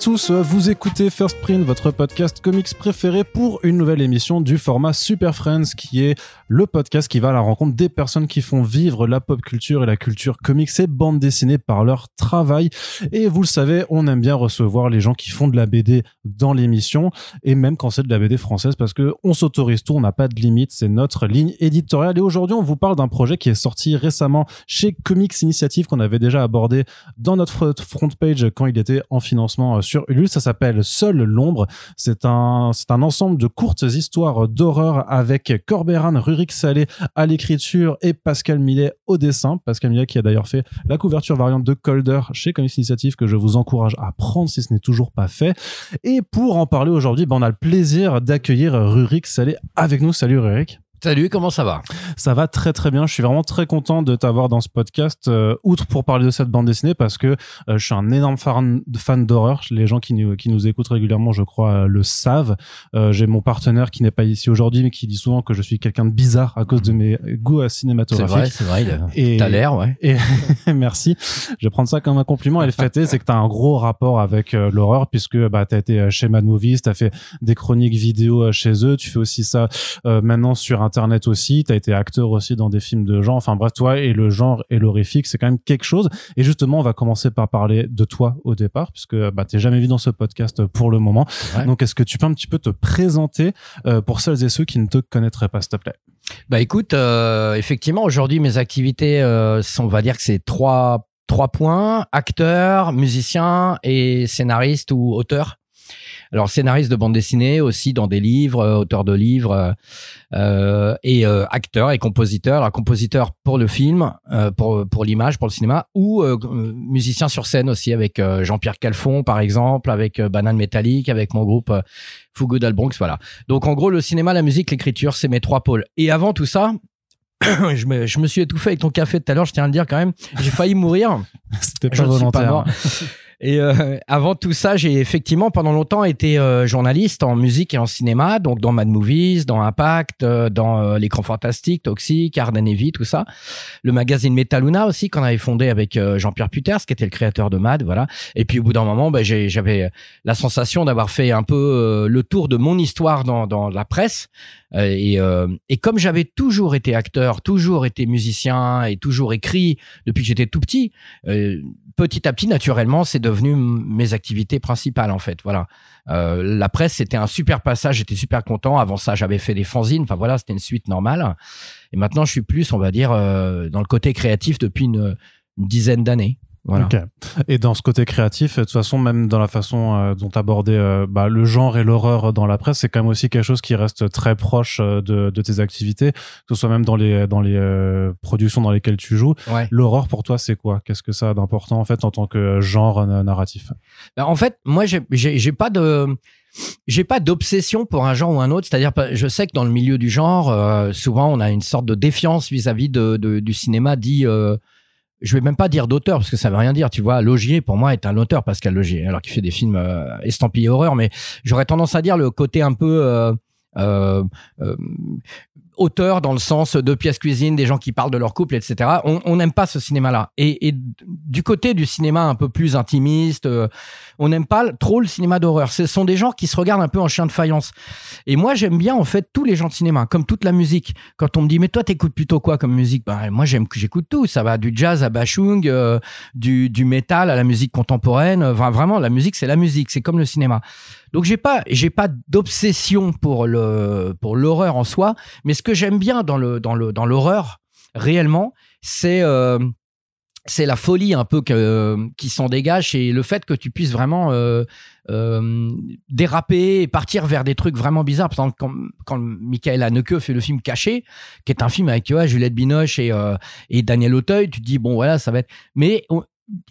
Tous, vous écoutez First Print, votre podcast comics préféré pour une nouvelle émission du format Super Friends, qui est le podcast qui va à la rencontre des personnes qui font vivre la pop culture et la culture comics et bande dessinée par leur travail. Et vous le savez, on aime bien recevoir les gens qui font de la BD dans l'émission, et même quand c'est de la BD française, parce que on s'autorise tout, on n'a pas de limite, c'est notre ligne éditoriale. Et aujourd'hui, on vous parle d'un projet qui est sorti récemment chez Comics Initiative, qu'on avait déjà abordé dans notre front page quand il était en financement euh, sur Ulule. Ça s'appelle Seul l'ombre. C'est un, c'est un ensemble de courtes histoires d'horreur avec Corberan, Rurik Salé à l'écriture et Pascal Millet au dessin. Pascal Millet qui a d'ailleurs fait la couverture variante de Colder chez Comics Initiative que je vous encourage à prendre si ce n'est toujours pas fait. Et pour en parler aujourd'hui, ben on a le plaisir d'accueillir Rurik Salé avec nous. Salut Rurik. Salut, comment ça va? Ça va très très bien. Je suis vraiment très content de t'avoir dans ce podcast, euh, outre pour parler de cette bande dessinée, parce que euh, je suis un énorme fan, fan d'horreur. Les gens qui nous, qui nous écoutent régulièrement, je crois, euh, le savent. J'ai mon partenaire qui n'est pas ici aujourd'hui, mais qui dit souvent que je suis quelqu'un de bizarre à cause de mes goûts cinématographiques. C'est vrai, c'est vrai. Et t'as l'air, ouais. Et merci. Je vais prendre ça comme un compliment. Et le fait est, c'est que t'as un gros rapport avec l'horreur, puisque bah t'as été chez Mad Movies, t'as fait des chroniques vidéo chez eux. Tu fais aussi ça maintenant sur un internet aussi, tu as été acteur aussi dans des films de genre, enfin bref, toi et le genre et l'horrifique, c'est quand même quelque chose. Et justement, on va commencer par parler de toi au départ, puisque bah, t'es jamais vu dans ce podcast pour le moment. Donc, est-ce que tu peux un petit peu te présenter euh, pour celles et ceux qui ne te connaîtraient pas, s'il te plaît? Bah écoute, euh, effectivement, aujourd'hui, mes activités, euh, on va dire que c'est trois trois points acteur, musicien et scénariste ou auteur. Alors scénariste de bande dessinée aussi dans des livres, euh, auteur de livres euh, euh, et acteur et compositeur. Alors compositeur pour le film, pour pour l'image, pour le cinéma, ou musicien sur scène aussi avec Jean-Pierre Calfon par exemple, avec Banane Métallique, avec mon groupe Fugo d'Albronx, voilà. Donc en gros le cinéma, la musique, l'écriture, c'est mes trois pôles. Et avant tout ça, je me, je me suis étouffé avec ton café tout à l'heure, je tiens à le dire quand même. J'ai failli mourir. C'était pas volontaire. Et euh, avant tout ça, j'ai effectivement pendant longtemps été euh, journaliste en musique et en cinéma, donc dans Mad Movies, dans Impact, euh, dans l'écran fantastique, Toxic, Arden Vie, tout ça. Le magazine Metaluna aussi qu'on avait fondé avec Jean-Pierre Puters, qui était le créateur de Mad, voilà. Et puis au bout d'un moment, ben, j'avais la sensation d'avoir fait un peu le tour de mon histoire dans, dans la presse. Et, et comme j'avais toujours été acteur, toujours été musicien et toujours écrit depuis que j'étais tout petit, petit à petit, naturellement, c'est devenu mes activités principales en fait. Voilà. Euh, la presse, c'était un super passage. J'étais super content. Avant ça, j'avais fait des fanzines. Enfin voilà, c'était une suite normale. Et maintenant, je suis plus, on va dire, euh, dans le côté créatif depuis une dizaine d'années. Voilà. Et dans ce côté créatif, de toute façon, même dans la façon euh, dont aborder euh, bah, le genre et l'horreur dans la presse, c'est quand même aussi quelque chose qui reste très proche euh, de, de, tes activités, que ce soit même dans les dans les productions dans lesquelles tu joues. L'horreur pour toi, c'est quoi? Qu'est-ce que ça a d'important en fait en tant que genre narratif? Ben, En fait, moi, j'ai pas de j'ai pas d'obsession pour un genre ou un autre. C'est-à-dire, je sais que dans le milieu du genre, souvent, on a une sorte de défiance vis-à-vis de, de, du cinéma dit je vais même pas dire d'auteur parce que ça veut rien dire. Tu vois, Logier pour moi est un auteur, Pascal Logier, alors qu'il fait des films euh, estampillés horreur, mais j'aurais tendance à dire le côté un peu euh, euh, euh auteur dans le sens de pièces cuisine, des gens qui parlent de leur couple, etc. On n'aime pas ce cinéma-là. Et, et, du côté du cinéma un peu plus intimiste, euh, on n'aime pas trop le cinéma d'horreur. Ce sont des gens qui se regardent un peu en chien de faïence. Et moi, j'aime bien en fait tous les gens de cinéma, comme toute la musique. Quand on me dit mais toi t'écoutes plutôt quoi comme musique? Ben moi j'aime que j'écoute tout. Ça va du jazz à bashung, euh, du, du métal à la musique contemporaine. Enfin, vraiment, la musique c'est la musique. C'est comme le cinéma. Donc j'ai pas j'ai pas d'obsession pour le pour l'horreur en soi, mais ce que j'aime bien dans le dans le dans l'horreur réellement, c'est euh, c'est la folie un peu que, qui s'en dégage et le fait que tu puisses vraiment euh, euh, déraper et partir vers des trucs vraiment bizarres. Par exemple, quand, Michael Haneke fait le film Caché, qui est un film avec Juliette Binoche et, et Daniel Auteuil, tu te dis, bon, voilà, ça va être... Mais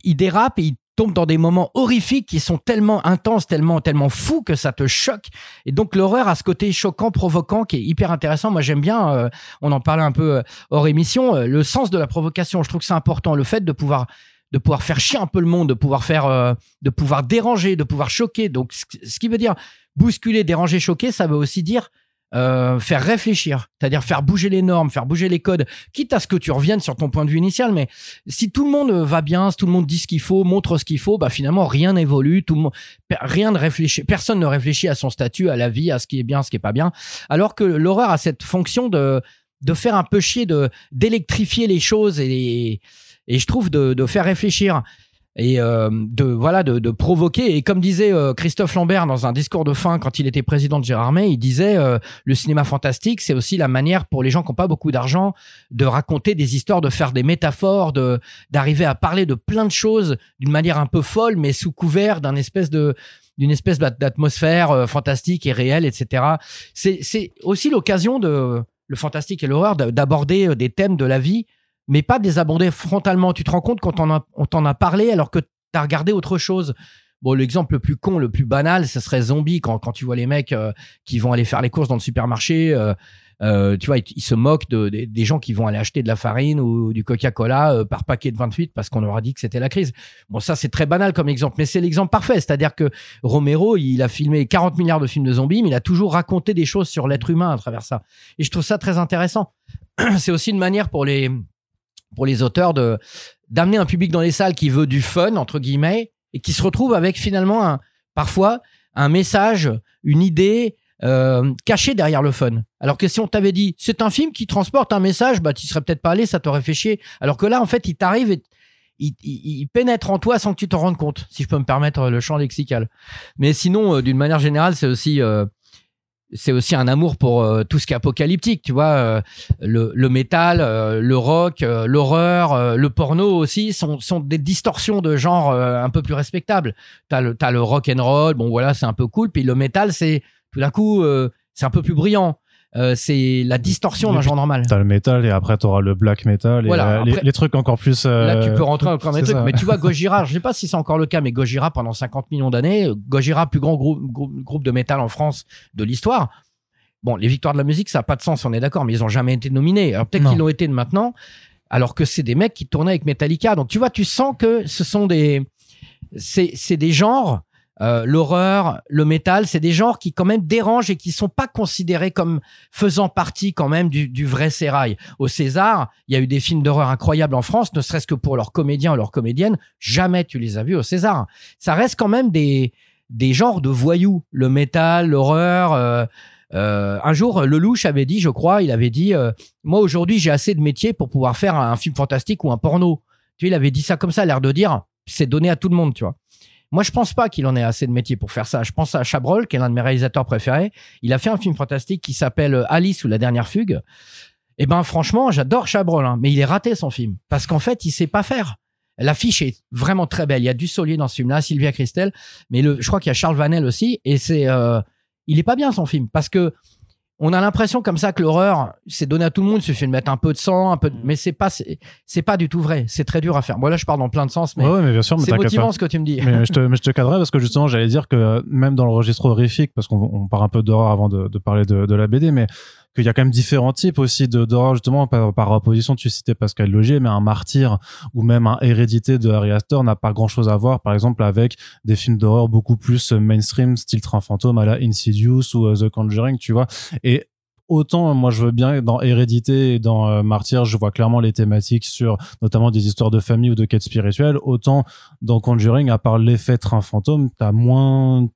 il dérape et il tombe dans des moments horrifiques qui sont tellement intenses, tellement, tellement fous que ça te choque. Et donc l'horreur a ce côté choquant, provoquant, qui est hyper intéressant. Moi j'aime bien, euh, on en parlait un peu euh, hors émission, euh, le sens de la provocation. Je trouve que c'est important, le fait de pouvoir de pouvoir faire chier un peu le monde, de pouvoir faire, de pouvoir déranger, de pouvoir choquer. Donc ce qui veut dire bousculer, déranger, choquer, ça veut aussi dire euh, faire réfléchir, c'est-à-dire faire bouger les normes, faire bouger les codes, quitte à ce que tu reviennes sur ton point de vue initial. Mais si tout le monde va bien, si tout le monde dit ce qu'il faut, montre ce qu'il faut, bah finalement rien n'évolue, tout le monde, rien ne réfléchit, personne ne réfléchit à son statut, à la vie, à ce qui est bien, ce qui est pas bien. Alors que l'horreur a cette fonction de de faire un peu chier, de d'électrifier les choses et et je trouve de, de faire réfléchir et euh, de voilà de, de, provoquer. Et comme disait euh, Christophe Lambert dans un discours de fin quand il était président de Gérardmer il disait euh, le cinéma fantastique c'est aussi la manière pour les gens qui n'ont pas beaucoup d'argent de raconter des histoires de faire des métaphores de d'arriver à parler de plein de choses d'une manière un peu folle mais sous couvert d'un espèce de d'une espèce d'atmosphère fantastique et réelle etc c'est c'est aussi l'occasion de le fantastique et l'horreur d'aborder des thèmes de la vie mais pas des abonder frontalement. Tu te rends compte quand on t'en a parlé alors que tu as regardé autre chose. Bon, l'exemple le plus con, le plus banal, ce serait Zombie, quand, quand tu vois les mecs euh, qui vont aller faire les courses dans le supermarché. Euh, euh, tu vois, ils, se moquent de, des gens qui vont aller acheter de la farine ou du Coca-Cola par paquet de 28 parce qu'on leur a dit que c'était la crise. Bon, ça, c'est très banal comme exemple, mais c'est l'exemple parfait. C'est-à-dire que Romero, il a filmé 40 milliards de films de zombies, mais il a toujours raconté des choses sur l'être humain à travers ça. Et je trouve ça très intéressant. c'est aussi une manière pour les, pour les auteurs de d'amener un public dans les salles qui veut du fun entre guillemets et qui se retrouve avec finalement un, parfois un message, une idée euh, cachée derrière le fun. Alors que si on t'avait dit c'est un film qui transporte un message, bah tu serais peut-être pas allé, ça t'aurait fait chier. Alors que là en fait il t'arrive et il, il, pénètre en toi sans que tu t'en rendes compte, si je peux me permettre le champ lexical. Mais sinon, euh, d'une manière générale, c'est aussi euh, c'est aussi un amour pour euh, tout ce qui est apocalyptique, tu vois, euh, le, le métal, euh, le rock, l'horreur, le porno aussi sont, sont des distorsions de genre un peu plus respectables. T'as le t'as le rock and roll, bon voilà, c'est un peu cool, puis le métal c'est tout d'un coup c'est un peu plus brillant. Euh, c'est la distorsion d'un genre normal. T'as le métal et après t'auras le black metal et voilà, les, trucs encore plus. Euh... Là, tu peux rentrer encore dans les trucs. Mais tu vois, Gojira, je sais pas si c'est encore le cas, mais Gojira pendant 50 millions d'années, Gojira, plus grand groupe, groupe de métal en France de l'histoire. Bon, les victoires de la musique, ça a pas de sens, on est d'accord, mais ils ont jamais été nominés. Alors peut-être qu'ils l'ont été de maintenant, alors que c'est des mecs qui tournaient avec Metallica. Donc tu vois, tu sens que ce sont des, c'est des genres euh, l'horreur, le métal, c'est des genres qui quand même dérangent et qui sont pas considérés comme faisant partie quand même du, du vrai sérail. Au César, il y a eu des films d'horreur incroyables en France, ne serait-ce que pour leurs comédiens ou leurs comédiennes. Jamais tu les as vus au César. Ça reste quand même des des genres de voyous, le métal, l'horreur. Euh, euh, un jour, Lelouch avait dit, je crois, il avait dit, moi aujourd'hui j'ai assez de métiers pour pouvoir faire un, film fantastique ou un porno. Tu vois, il avait dit ça comme ça, l'air de dire, c'est donné à tout le monde, tu vois. Moi, je pense pas qu'il en ait assez de métier pour faire ça. Je pense à Chabrol, qui est l'un de mes réalisateurs préférés. Il a fait un film fantastique qui s'appelle euh, Alice ou la dernière fugue. Eh ben, franchement, j'adore Chabrol, hein, mais il est raté son film parce qu'en fait, il sait pas faire. L'affiche est vraiment très belle. Il y a du Solier dans ce film-là, Sylvia Christel, mais le, je crois qu'il y a Charles Vanel aussi, et c'est, euh, il est pas bien son film parce que on a l'impression comme ça que l'horreur, c'est donné à tout le monde. Il suffit de mettre un peu de sang, un peu, de... Mm. mais c'est pas, c'est pas du tout vrai. C'est très dur à faire. Moi là, je parle dans plein de sens, mais, ouais, mais bien sûr, c'est motivant ce que tu me dis. Mais je te, mais je te cadrais parce que justement, j'allais dire que même dans le registre horrifique, parce qu'on on part un peu d'horreur avant de, de parler de, de la BD, mais qu'il y a quand même différents types aussi d'horreur justement par, opposition tu citais Pascal Logier mais un martyr ou même un hérédité de Harry Astor n'a pas grand chose à voir par exemple avec des films d'horreur beaucoup plus mainstream style Train fantôme à la Insidious ou euh, The Conjuring tu vois. Et autant moi je veux bien dans Hérédité et dans euh, Martyr, je vois clairement les thématiques sur notamment des histoires de famille ou de quêtes spirituelles, autant dans Conjuring à part l'effet train fantôme, t'as moins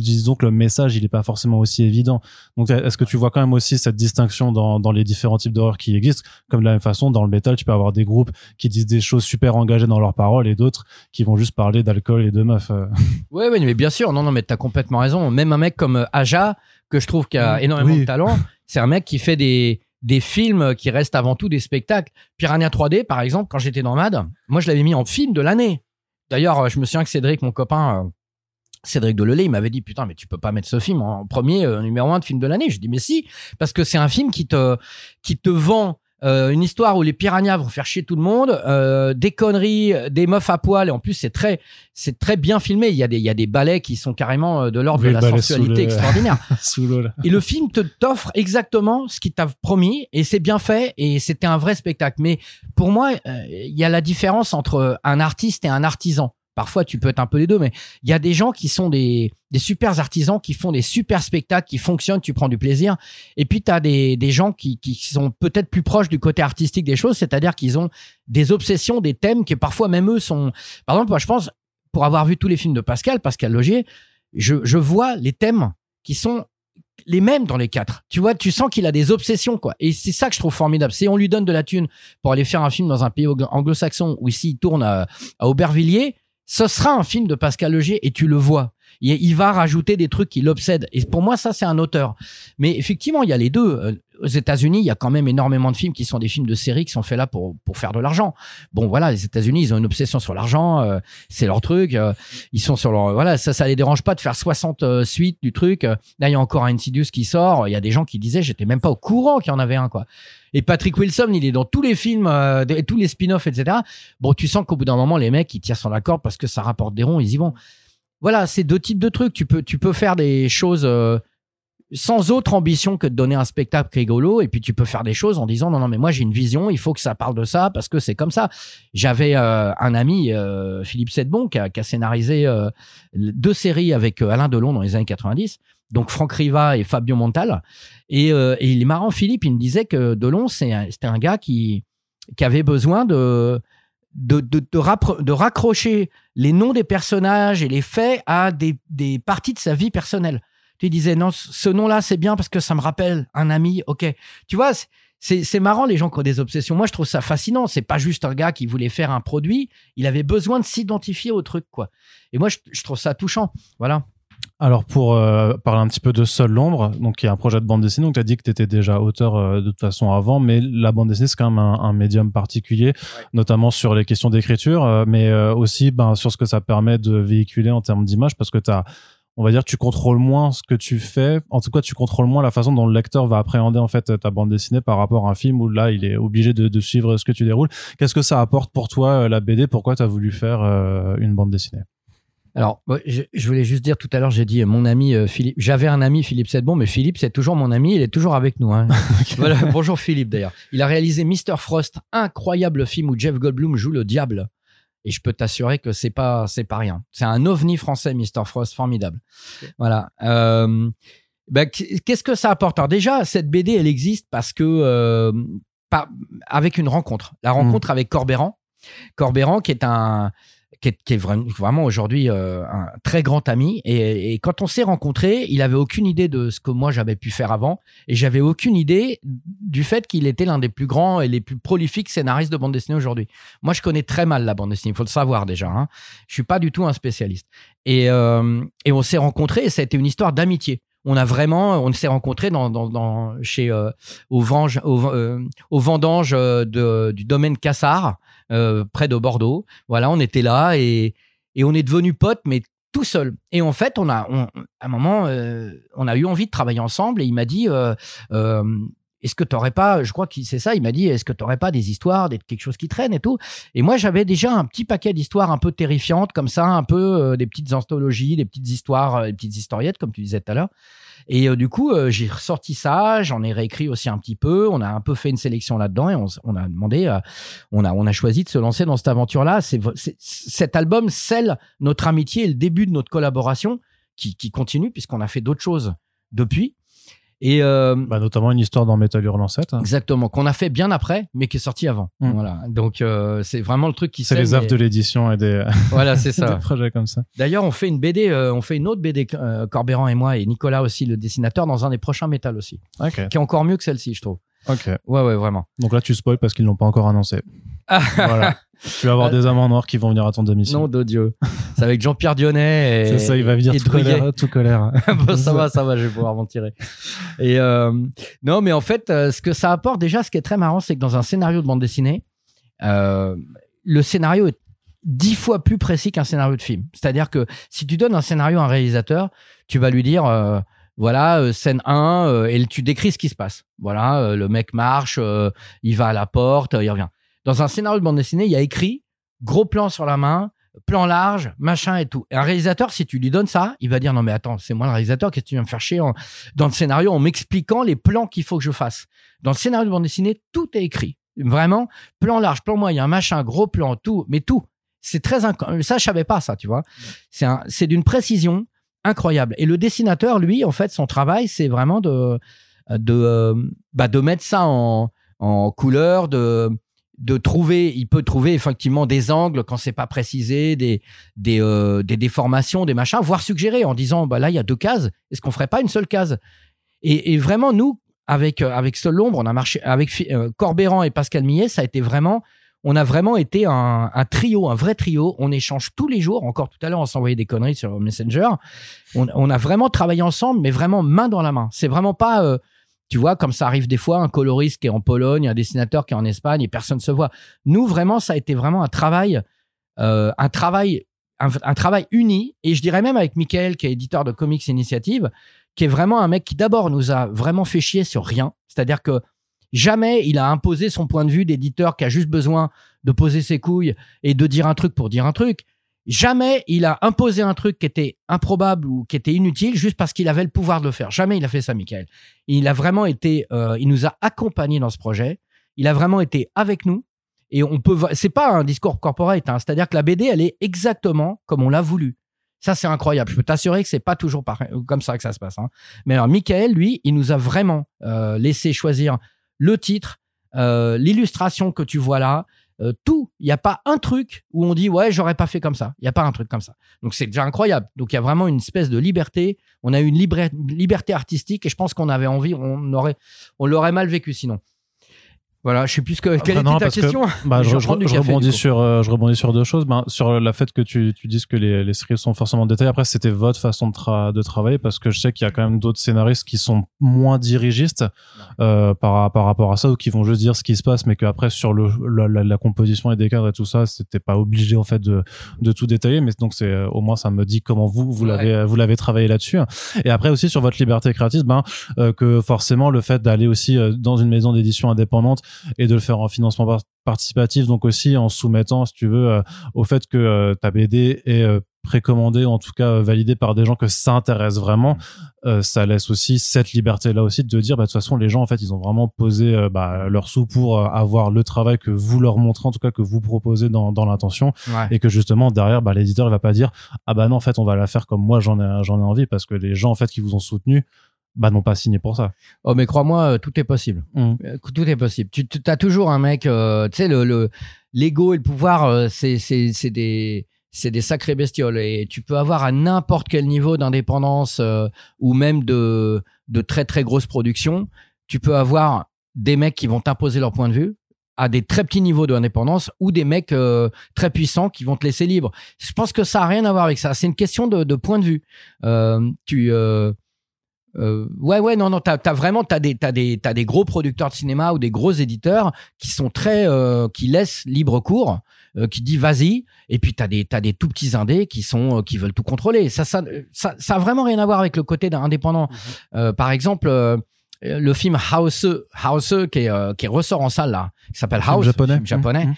disons que le message il est pas forcément aussi évident. Donc est-ce que tu vois quand même aussi cette distinction dans, dans les différents types d'horreur qui existent? Comme de la même façon, dans le métal, tu peux avoir des groupes qui disent des choses super engagées dans leurs paroles et d'autres qui vont juste parler d'alcool et de meufs. Euh. Ouais, ouais, mais bien sûr, non, non, mais t'as complètement raison. Même un mec comme euh, Aja, que je trouve qu'il a énormément de talent, c'est un mec qui fait des, des films qui restent avant tout des spectacles. Piranha 3D, par exemple, quand j'étais dans MAD, moi, je l'avais mis en film de l'année. D'ailleurs, je me souviens que Cédric, mon copain, euh, Cédric Delelay, il m'avait dit putain mais tu peux pas mettre ce film en premier euh, numéro un de film de l'année. Je dis mais si parce que c'est un film qui te qui te vend euh, une histoire où les piranhas vont faire chier tout le monde, euh, des conneries, des meufs à poil, et en plus c'est très, c'est très bien filmé. Il y a des, il y a des ballets qui sont carrément euh, de l'ordre de la sensualité extraordinaire. et le film te t'offre exactement ce qu'il t'a promis, et c'est bien fait, et c'était un vrai spectacle. Mais pour moi, il y a la différence entre un artiste et un artisan. Parfois, tu peux être un peu les deux, mais il y a des gens qui sont des, des super artisans, qui font des super spectacles, qui fonctionnent, tu prends du plaisir. Et puis, tu as des, des gens qui, qui sont peut-être plus proches du côté artistique des choses, c'est-à-dire qu'ils ont des obsessions, des thèmes qui parfois même eux sont... Par exemple, moi, je pense, pour avoir vu tous les films de Pascal, Pascal Logier, je, je vois les thèmes qui sont les mêmes dans les quatre. Tu vois, tu sens qu'il a des obsessions, quoi. Et c'est ça que je trouve formidable. Si on lui donne de la thune pour aller faire un film dans un pays anglo-saxon où ici il tourne à, à Aubervilliers, ce sera un film de Pascal Leger et tu le vois. Il, va rajouter des trucs qui l'obsèdent. Et pour moi, ça, c'est un auteur. Mais effectivement, il y a les deux. Euh, aux États-Unis, il y a quand même énormément de films qui sont des films de série qui sont faits là pour pour faire de l'argent. Bon, voilà, les États-Unis, ils ont une obsession sur l'argent, euh, c'est leur truc. Euh, ils sont sur leur voilà, ça, ça les dérange pas de faire 60 suites du truc. Là, il y a encore un Insidious qui sort. Il y a des gens qui disaient, j'étais même pas au courant qu'il y en avait un, quoi. Et Patrick Wilson, il est dans tous les films, tous les spin-offs, etc. Bon, tu sens qu'au bout d'un moment, les mecs, ils tirent sur la corde parce que ça rapporte des ronds, ils y vont voilà, c'est deux types de trucs. Tu peux, tu peux faire des choses euh, sans autre ambition que de donner un spectacle rigolo, et puis tu peux faire des choses en disant non, non, mais moi j'ai une vision, il faut que ça parle de ça parce que c'est comme ça. J'avais euh, un ami, euh, Philippe Sedbon, qui a, qui a scénarisé deux séries avec Alain Delon dans les années 90. Donc Franck Riva et Fabio Montal. Et, et il est marrant, Philippe, il me disait que Delon, c'était un gars qui, qui avait besoin de, de, de, de, raccrocher les noms des personnages et les faits à des, des parties de sa vie personnelle. Tu disais, non, ce nom-là, c'est bien parce que ça me rappelle un ami, ok. Tu vois, c'est marrant les gens qui ont des obsessions. Moi, je trouve ça fascinant. C'est pas juste un gars qui voulait faire un produit, il avait besoin de s'identifier au truc, quoi. Et moi, je, je trouve ça touchant. Voilà. Alors pour euh, parler un petit peu de Seul l'ombre, donc il y a un projet de bande dessinée, donc tu as dit que tu étais déjà auteur euh, de toute façon avant, mais la bande dessinée c'est quand même un, médium particulier, notamment sur les questions d'écriture, euh, mais aussi ben, sur ce que ça permet de véhiculer en termes d'image, parce que tu as on va dire tu contrôles moins ce que tu fais. En tout cas tu contrôles moins la façon dont le lecteur va appréhender en fait ta bande dessinée par rapport à un film où là il est obligé de, de suivre ce que tu déroules. Qu'est-ce que ça apporte pour toi la BD pourquoi tu as voulu faire une bande dessinée? Alors, je, voulais juste dire tout à l'heure, j'ai dit mon ami euh, Philippe. J'avais un ami Philippe Sedbon, mais Philippe, c'est toujours mon ami. Il est toujours avec nous. Hein. voilà, bonjour Philippe d'ailleurs. Il a réalisé Mr Frost, incroyable film où Jeff Goldblum joue le diable. Et je peux t'assurer que c'est pas c'est pas rien. C'est un ovni français, Mr Frost, formidable. Voilà. Euh, bah, qu'est-ce que ça apporte? Alors déjà, cette BD, elle existe parce que euh, avec une rencontre. La rencontre mmh. avec Corbéran. Corbéran, qui est un qui est, vraiment, aujourd'hui euh, un très grand ami. Et, quand on s'est rencontrés, il avait aucune idée de ce que moi j'avais pu faire avant, et j'avais aucune idée du fait qu'il était l'un des plus grands et les plus prolifiques scénaristes de bande dessinée aujourd'hui. Moi, je connais très mal la bande dessinée, il faut le savoir déjà. Hein. Je suis pas du tout un spécialiste. Et, euh, et on s'est rencontrés, et ça a été une histoire d'amitié on s'est rencontrés chez euh, au, Venge, au, vendange de, du domaine Cassard, euh, près de Bordeaux. Voilà, on était là et, on est devenus potes, mais tout seul. Et en fait, on a, à un moment, euh, on a eu envie de travailler ensemble et il m'a dit, euh, est-ce que tu n'aurais pas, je crois que c'est ça, il m'a dit, est-ce que tu n'aurais pas des histoires, des, quelque chose qui traîne et tout. Et moi, j'avais déjà un petit paquet d'histoires un peu terrifiantes comme ça, un peu des petites anthologies, des petites histoires, des petites historiettes, comme tu disais tout à l'heure. Et euh, du coup, euh, j'ai ressorti ça, j'en ai réécrit aussi un petit peu. On a un peu fait une sélection là-dedans et on, a demandé, euh, on a on a choisi de se lancer dans cette aventure-là. Cet album scelle notre amitié et le début de notre collaboration qui continue puisqu'on a fait d'autres choses depuis. Et euh, bah, notamment une histoire dans Metal Hurlant 7. Exactement, qu'on a fait bien après, mais qui est sorti avant. Mm. Voilà. Donc euh, c'est vraiment le truc qui. C'est les œuvres de l'édition et des. Voilà, c'est ça. des projets comme ça. D'ailleurs, on fait une BD, euh, on fait une autre BD, Corbéran et moi et Nicolas aussi, le dessinateur, dans un des prochains Metal aussi, qui est encore mieux que celle-ci, je trouve. Ok. Ouais, ouais, vraiment. Donc là, tu spoil parce qu'ils l'ont pas encore annoncé. voilà. Tu vas avoir des amants noirs qui vont venir à ton démission. Non, de Dieu. C'est avec Jean-Pierre Dionnet. C'est ça, il va venir tout colère, tout colère. bon, ça va, ça va, je vais pouvoir m'en tirer. Et euh, non, mais en fait, euh, ce que ça apporte déjà, ce qui est très marrant, c'est que dans un scénario de bande dessinée, euh, le scénario est dix fois plus précis qu'un scénario de film. C'est-à-dire que si tu donnes un scénario à un réalisateur, tu vas lui dire voilà, scène 1, et tu décris ce qui se passe. Voilà, le mec marche, il va à la porte, il revient. Dans un scénario de bande dessinée, il y a écrit gros plan sur la main, plan large, machin et tout. Et un réalisateur, si tu lui donnes ça, il va dire non mais attends, c'est moi le réalisateur, qu'est-ce que tu viens me faire chier dans le scénario en m'expliquant les plans qu'il faut que je fasse. Dans le scénario de bande dessinée, tout est écrit. Vraiment, plan large, plan moyen, machin, gros plan, tout, mais tout. C'est très inc- ça je savais pas ça, tu vois. C'est un- c'est d'une précision incroyable. Et le dessinateur, lui, en fait, son travail, c'est vraiment de de euh, bah, mettre ça en en couleur, de de trouver, il peut trouver effectivement des angles quand c'est pas précisé, des des, euh, des déformations, des machins, voire suggérer en disant bah là il y a deux cases, est-ce qu'on ferait pas une seule case? Et, vraiment nous avec euh, avec l'ombre, on a marché avec euh, Corbéran et Pascal Millet, ça a été vraiment on a vraiment été un, un trio, un vrai trio. On échange tous les jours. Encore tout à l'heure, on s'envoyait des conneries sur Messenger. On, on a vraiment travaillé ensemble, mais vraiment main dans la main. C'est vraiment pas, euh, tu vois, comme ça arrive des fois, un coloriste qui est en Pologne, un dessinateur qui est en Espagne et personne se voit. Nous, vraiment, ça a été vraiment un travail, euh, un travail, un, un travail uni. Et je dirais même avec Michael, qui est éditeur de Comics Initiative, qui est vraiment un mec qui d'abord nous a vraiment fait chier sur rien. C'est-à-dire que jamais il a imposé son point de vue d'éditeur qui a juste besoin de poser ses couilles et de dire un truc pour dire un truc. Jamais il a imposé un truc qui était improbable ou qui était inutile juste parce qu'il avait le pouvoir de le faire. Jamais il a fait ça, Michael. Il a vraiment été, euh, il nous a accompagnés dans ce projet. Il a vraiment été avec nous. Et on peut, c'est pas un discours corporate, hein. c'est-à-dire que la BD, elle est exactement comme on l'a voulu. Ça, c'est incroyable. Je peux t'assurer que c'est pas toujours pareil, comme ça que ça se passe. hein. Mais alors, Michael, lui, il nous a vraiment euh, laissé choisir le titre, euh, l'illustration que tu vois là, euh, tout. Il n'y a pas un truc où on dit ouais, j'aurais pas fait comme ça. Il n'y a pas un truc comme ça. Donc c'est déjà incroyable. Donc il y a vraiment une espèce de liberté. On a eu une liberté artistique et je pense qu'on avait envie, on aurait, on l'aurait mal vécu sinon. Voilà, je sais plus ce que, quelle non, était ta parce que, question. Bah, Je je, rebondis sur, euh, je rebondis sur deux choses. Ben, sur le fait que tu, tu dises que les, les scripts sont forcément détaillés. Après, c'était votre façon de, tra- de travailler parce que je sais qu'il y a quand même d'autres scénaristes qui sont moins dirigistes euh, par, par rapport à ça ou qui vont juste dire ce qui se passe, mais qu'après sur le, la, la- la composition et des cadres et tout ça, c'était pas obligé en fait de, de tout détailler. Mais donc c'est euh, au moins ça me dit comment vous vous Ouais. l'avez vous l'avez travaillé là-dessus. Et après aussi sur votre liberté créative, ben euh, que forcément le fait d'aller aussi dans une maison d'édition indépendante et de le faire en financement par- participatif, donc aussi en soumettant, si tu veux, euh, au fait que euh, ta BD est euh, précommandée, ou en tout cas validée par des gens que ça intéresse vraiment, euh, ça laisse aussi cette liberté-là aussi de dire, bah, de toute façon, les gens, en fait, ils ont vraiment posé euh, bah, leur sous pour euh, avoir le travail que vous leur montrez, en tout cas que vous proposez dans, dans l'intention, Ouais. et que justement, derrière, bah, l'éditeur, il va pas dire, ah bah non, en fait, on va la faire comme moi, j'en ai, j'en ai envie, parce que les gens, en fait, qui vous ont soutenu, bah, n'ont pas signé pour ça. Oh, mais crois-moi, euh, tout est possible. Mm. Euh, Tout est possible. Tu as toujours un mec, euh, tu sais, le, le, l'ego et le pouvoir, euh, c'est, c'est, c'est des, c'est des sacrées bestioles. Et tu peux avoir à n'importe quel niveau d'indépendance euh, ou même de, de très très grosses productions, tu peux avoir des mecs qui vont t'imposer leur point de vue à des très petits niveaux d'indépendance ou des mecs euh, très puissants qui vont te laisser libre. Je pense que ça a rien à voir avec ça. C'est une question de, de point de vue. Euh, tu euh, euh, ouais, ouais, non, non, t'as as vraiment, t'as des, t'as des, t'as des gros producteurs de cinéma ou des gros éditeurs qui sont très, euh, qui laissent libre cours, euh, qui dit vas-y, et puis t'as des, t'as des tout petits indés qui sont, euh, qui veulent tout contrôler. Ça, ça, ça, ça a vraiment rien à voir avec le côté d'un indépendant. Euh, par exemple, euh, le film House, House qui est, euh, qui ressort en salle là, qui s'appelle House, japonais. film japonais. Mhm.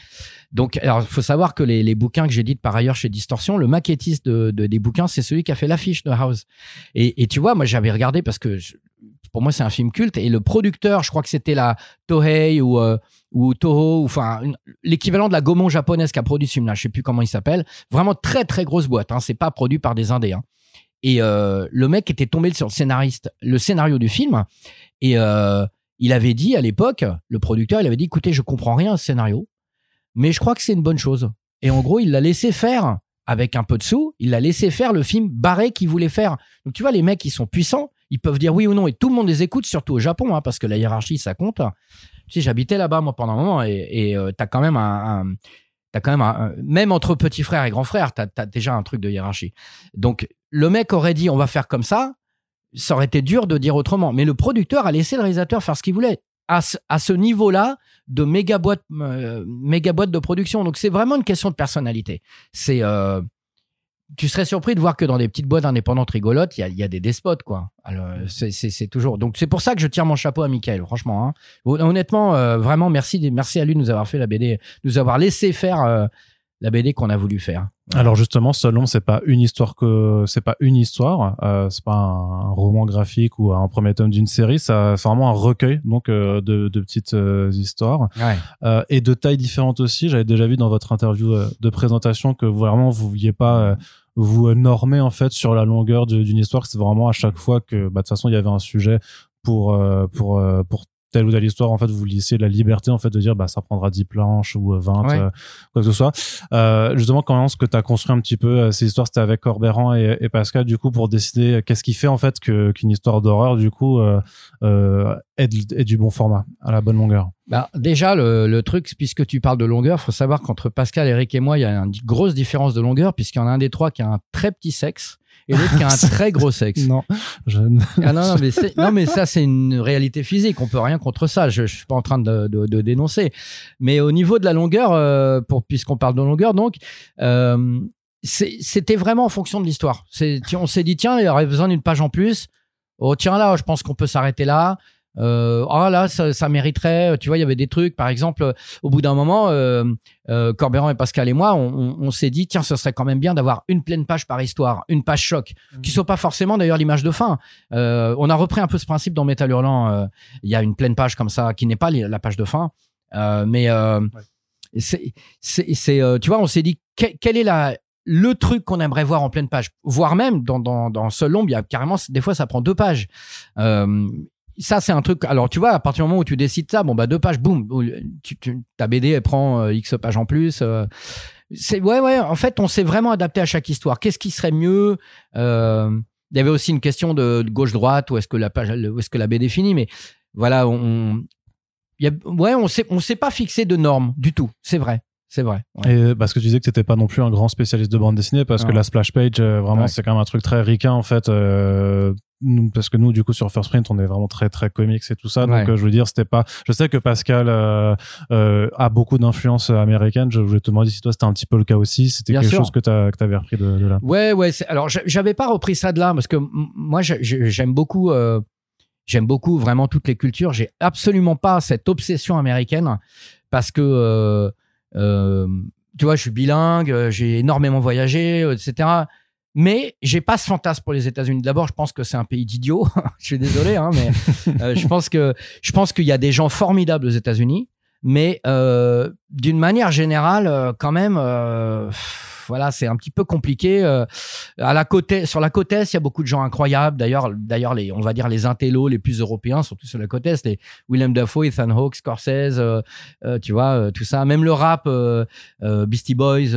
Donc, alors, faut savoir que les, les bouquins que j'édite par ailleurs chez Distorsion, le maquettiste de, de- des bouquins, c'est celui qui a fait l'affiche de House. Et, et tu vois, moi, j'avais regardé parce que je- pour moi, c'est un film culte. Et le producteur, je crois que c'était la Tohei ou, euh, ou Toho, ou enfin, l'équivalent de la Gaumont japonaise qui a produit ce film-là. Je sais plus comment il s'appelle. Vraiment très, très grosse boîte. Hein. C'est pas produit par des Indés. hein. Et euh, le mec était tombé sur le scénariste, le scénario du film. Et euh, il avait dit à l'époque, le producteur, il avait dit, écoutez, je comprends rien à ce scénario mais je crois que c'est une bonne chose. Et en gros, il l'a laissé faire avec un peu de sous, il l'a laissé faire le film barré qu'il voulait faire. Donc tu vois, les mecs, ils sont puissants, ils peuvent dire oui ou non, et tout le monde les écoute, surtout au Japon, hein, parce que la hiérarchie, ça compte. Tu sais, j'habitais là-bas, moi, pendant un moment, et, euh, t'as quand même un... un- quand même un, même entre petits frères et grands frères, t'as as déjà un truc de hiérarchie. Donc le mec aurait dit on va faire comme ça, ça aurait été dur de dire autrement. Mais le producteur a laissé le réalisateur faire ce qu'il voulait à ce, à ce niveau-là de méga boîte, euh, méga boîte de production. Donc c'est vraiment une question de personnalité. C'est, euh, tu serais surpris de voir que dans des petites boîtes indépendantes rigolotes, il y a, y a des despotes, quoi. Alors c'est, toujours. Donc c'est pour ça que je tire mon chapeau à Michael, franchement. hein. Hon- Honnêtement, euh, vraiment merci, merci à lui de nous avoir fait la BD, de nous avoir laissé faire. euh, la BD qu'on a voulu faire. Alors justement, l'ombre, c'est pas une histoire que c'est pas une histoire, euh, c'est pas un, roman graphique ou un premier tome d'une série, ça c'est vraiment un recueil donc euh, de, de, petites euh, histoires ouais. euh, et de tailles différentes aussi. J'avais déjà vu dans votre interview euh, de présentation que vraiment vous vouliez pas vous normer en fait sur la longueur d'une histoire, c'est vraiment à chaque fois que bah, de toute façon il y avait un sujet pour pour pour telle ou telle histoire, en fait, vous laissiez la liberté, en fait, de dire, bah, ça prendra 10 planches ou 20, Ouais. euh, quoi que ce soit. Euh, justement, comment est-ce que tu as construit un petit peu euh, ces histoires, c'était avec Corbéran et, et Pascal, du coup, pour décider euh, qu'est-ce qui fait, en fait, que, qu'une histoire d'horreur, du coup, euh, euh, est, est du bon format, à la bonne longueur. Bah, déjà, le, le truc, puisque tu parles de longueur, faut savoir qu'entre Pascal, Eric et moi, il y a une grosse différence de longueur, puisqu'il y en a un des trois qui a un très petit sexe et l'autre qui a un très gros sexe. Non, je... Ah non, non, mais non, mais ça, c'est une réalité physique. On peut rien contre ça. Je, je suis pas en train de, de, de dénoncer. Mais au niveau de la longueur, euh, pour, puisqu'on parle de longueur, donc, euh, c'était vraiment en fonction de l'histoire. On s'est dit, tiens, il y aurait besoin d'une page en plus. Oh, tiens, là, je pense qu'on peut s'arrêter là. Euh, ah là, ça, ça mériterait. Tu vois, il y avait des trucs. Par exemple, au bout d'un moment, euh, euh, et Pascal et moi, on, on- on s'est dit, tiens, ce serait quand même bien d'avoir une pleine page par histoire, une page choc, qui soit pas forcément d'ailleurs l'image de fin. Euh, on a repris un peu ce principe dans Métal Hurlant. euh, Il y a une pleine page comme ça qui n'est pas la page de fin, Euh, mais euh, c'est, euh, tu vois, on s'est dit que- quel est la le truc qu'on aimerait voir en pleine page, voire même dans dans dans Seul l'ombre, il y a carrément des fois ça prend deux pages. Euh, ça c'est un truc. Alors tu vois, à partir du moment où tu décides ça, bon bah deux pages, boum, tu, tu, ta BD elle prend euh, x pages en plus. euh, c'est ouais ouais. En fait, on s'est vraiment adapté à chaque histoire. Qu'est-ce qui serait mieux euh, Il y avait aussi une question de, de gauche-droite. Où est-ce que la page, où est-ce que la BD finit Mais voilà, on, y a, ouais, on s'est on s'est pas fixé de normes du tout. C'est vrai, c'est vrai. Ouais. Et parce que tu disais que t'étais pas non plus un grand spécialiste de bande dessinée, parce que la splash page, euh, vraiment, Ouais. c'est quand même un truc très ricain en fait. euh, parce que nous, du coup, sur First Print, on est vraiment très très comics et tout ça. Donc, Ouais. euh, je veux dire, c'était pas. Je sais que Pascal euh, euh, a beaucoup d'influence américaine. Je voulais te demander si toi, c'était un petit peu le cas aussi. C'était quelque sûr. chose que t'as que t'avais repris de, de là. Ouais, ouais. Alors, j'a- j'avais pas repris ça de là parce que moi, j'ai- j'ai- j'aime beaucoup, j'aime beaucoup vraiment toutes les cultures. J'ai absolument pas cette obsession américaine parce que, tu vois, je suis bilingue, j'ai énormément voyagé, etc. Mais j'ai pas ce fantasme pour les États-Unis. D'abord, je pense que c'est un pays d'idiots. je suis désolé, hein, mais euh, je pense que je pense qu'il y a des gens formidables aux États-Unis, mais euh, d'une manière générale, euh, quand même, euh, voilà, c'est un petit peu compliqué. euh, à la côte, sur la côte est, il y a beaucoup de gens incroyables. D'ailleurs, d'ailleurs, les, on va dire les intellos les plus européens, surtout sur la côte est, les Willem Dafoe, Ethan Hawke, Scorsese, euh, tu vois, tout ça. Même le rap, Beastie Boys.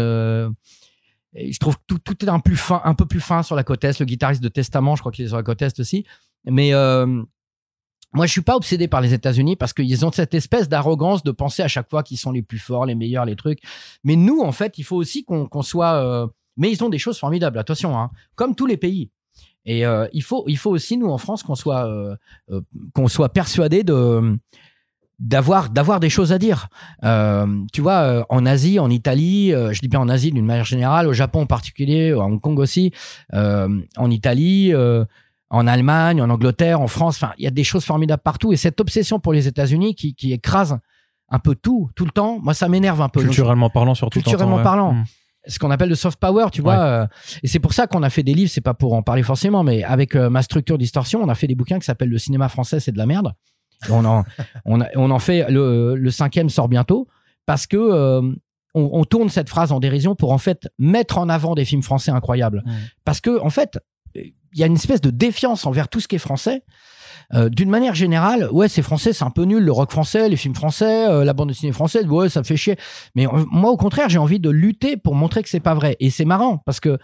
Je trouve que tout, est un, peu plus fin sur la côte est. Le guitariste de Testament, je crois qu'il est sur la côte est aussi. Mais euh, moi, je suis pas obsédé par les États-Unis parce qu'ils ont cette espèce d'arrogance de penser à chaque fois qu'ils sont les plus forts, les meilleurs, les trucs. Mais nous, en fait, il faut aussi qu'on soit. euh, Mais ils ont des choses formidables. Attention, hein, comme tous les pays. Et euh, il faut, il faut aussi nous en France qu'on soit, qu'on soit persuadé de d'avoir d'avoir des choses à dire. Euh, tu vois, euh, en Asie, en Italie, euh, je dis bien en Asie d'une manière générale, au Japon en particulier, à Hong Kong aussi, euh, en Italie, euh, en Allemagne, en Angleterre, en France. Enfin, il y a des choses formidables partout. Et cette obsession pour les États-Unis qui, qui écrase un peu tout, tout le temps, moi, ça m'énerve un peu. Donc, Culturellement parlant, surtout. Culturellement ouais. parlant. Mm. ce qu'on appelle le soft power, tu vois. euh, et c'est pour ça qu'on a fait des livres, c'est pas pour en parler forcément, mais avec ma structure distorsion, on a fait des bouquins qui s'appellent Le cinéma français, c'est de la merde. On en, on, a- on en fait, le, le cinquième sort bientôt, parce que euh, on, on tourne cette phrase en dérision pour en fait mettre en avant des films français incroyables. Parce que, en fait, il y a une espèce de défiance envers tout ce qui est français. Euh, D'une manière générale, ouais, c'est français, c'est un peu nul, le rock français, les films français, euh, la bande dessinée française, ouais, ça me fait chier. Mais moi, au contraire, j'ai envie de lutter pour montrer que c'est pas vrai. Et c'est marrant parce que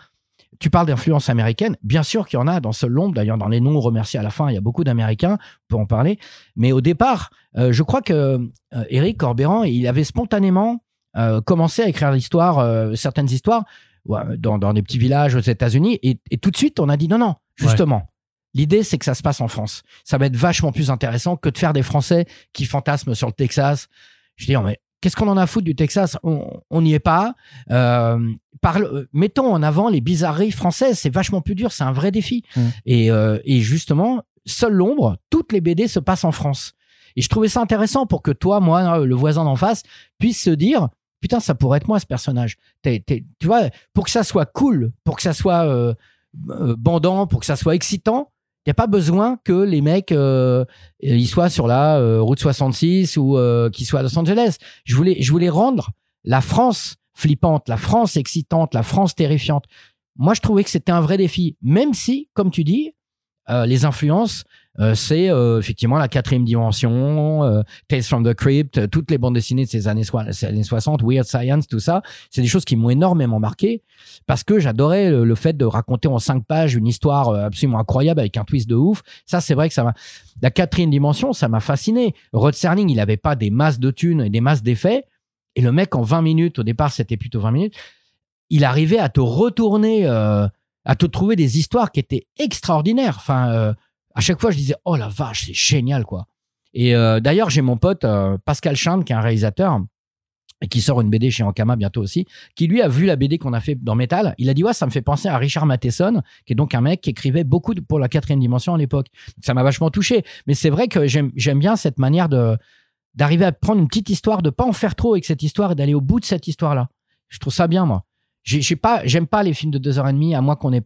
tu parles d'influence américaine. Bien sûr qu'il y en a dans Seul l'ombre. D'ailleurs, dans les noms remerciés à la fin, il y a beaucoup d'Américains. On peut en parler. Mais au départ, euh, je crois que euh, Eric Corbéran, il avait spontanément euh, commencé à écrire l'histoire, euh, certaines histoires, dans, dans des petits villages aux États-Unis. Et, et tout de suite, on a dit non, non, justement. L'idée, c'est que ça se passe en France. Ça va être vachement plus intéressant que de faire des Français qui fantasment sur le Texas. Je dis, oh, mais qu'est-ce qu'on en a à foutre du Texas? On n'y est pas. Euh, parle, euh, mettons en avant les bizarreries françaises. C'est vachement plus dur. C'est un vrai défi. Mm. Et, euh, et justement, seule l'ombre, toutes les BD se passent en France. Et je trouvais ça intéressant pour que toi, moi, le voisin d'en face, puisse se dire, putain, ça pourrait être moi ce personnage. tu vois, pour que ça soit cool, pour que ça soit euh, bandant, pour que ça soit excitant, il n'y a pas besoin que les mecs euh, ils soient sur la route 66 ou qu'ils soient à Los Angeles. Je voulais, je voulais rendre la France flippante, la France excitante, la France terrifiante. Moi, je trouvais que c'était un vrai défi, même si, comme tu dis, les influences euh, c'est euh, effectivement la quatrième dimension, euh, Tales from the Crypt, toutes les bandes dessinées de ces années, années 60, Weird Science, tout ça. C'est des choses qui m'ont énormément marqué parce que j'adorais le, fait de raconter en cinq pages une histoire absolument incroyable avec un twist de ouf. Ça, c'est vrai que ça m'a. La quatrième dimension, ça m'a fasciné. Rod Serling, il avait pas des masses de thunes et des masses d'effets. Et le mec, en 20 minutes, au départ, c'était plutôt 20 minutes, il arrivait à te retourner, à te trouver des histoires qui étaient extraordinaires. Enfin, à chaque fois, je disais, oh la vache, c'est génial, quoi. Et euh, d'ailleurs, j'ai mon pote euh, Pascal Chand, qui est un réalisateur, et qui sort une BD chez Ankama bientôt aussi, qui lui a vu la BD qu'on a fait dans Metal. Il a dit, ouais, ça me fait penser à Richard Matheson, qui est donc un mec qui écrivait beaucoup pour la quatrième dimension à l'époque. Ça m'a vachement touché. Mais c'est vrai que j'aime bien cette manière de d'arriver à prendre une petite histoire, de pas en faire trop avec cette histoire et d'aller au bout de cette histoire-là. Je trouve ça bien, moi. J'ai pas, j'aime pas les films de deux heures et demie, à moins qu'on ait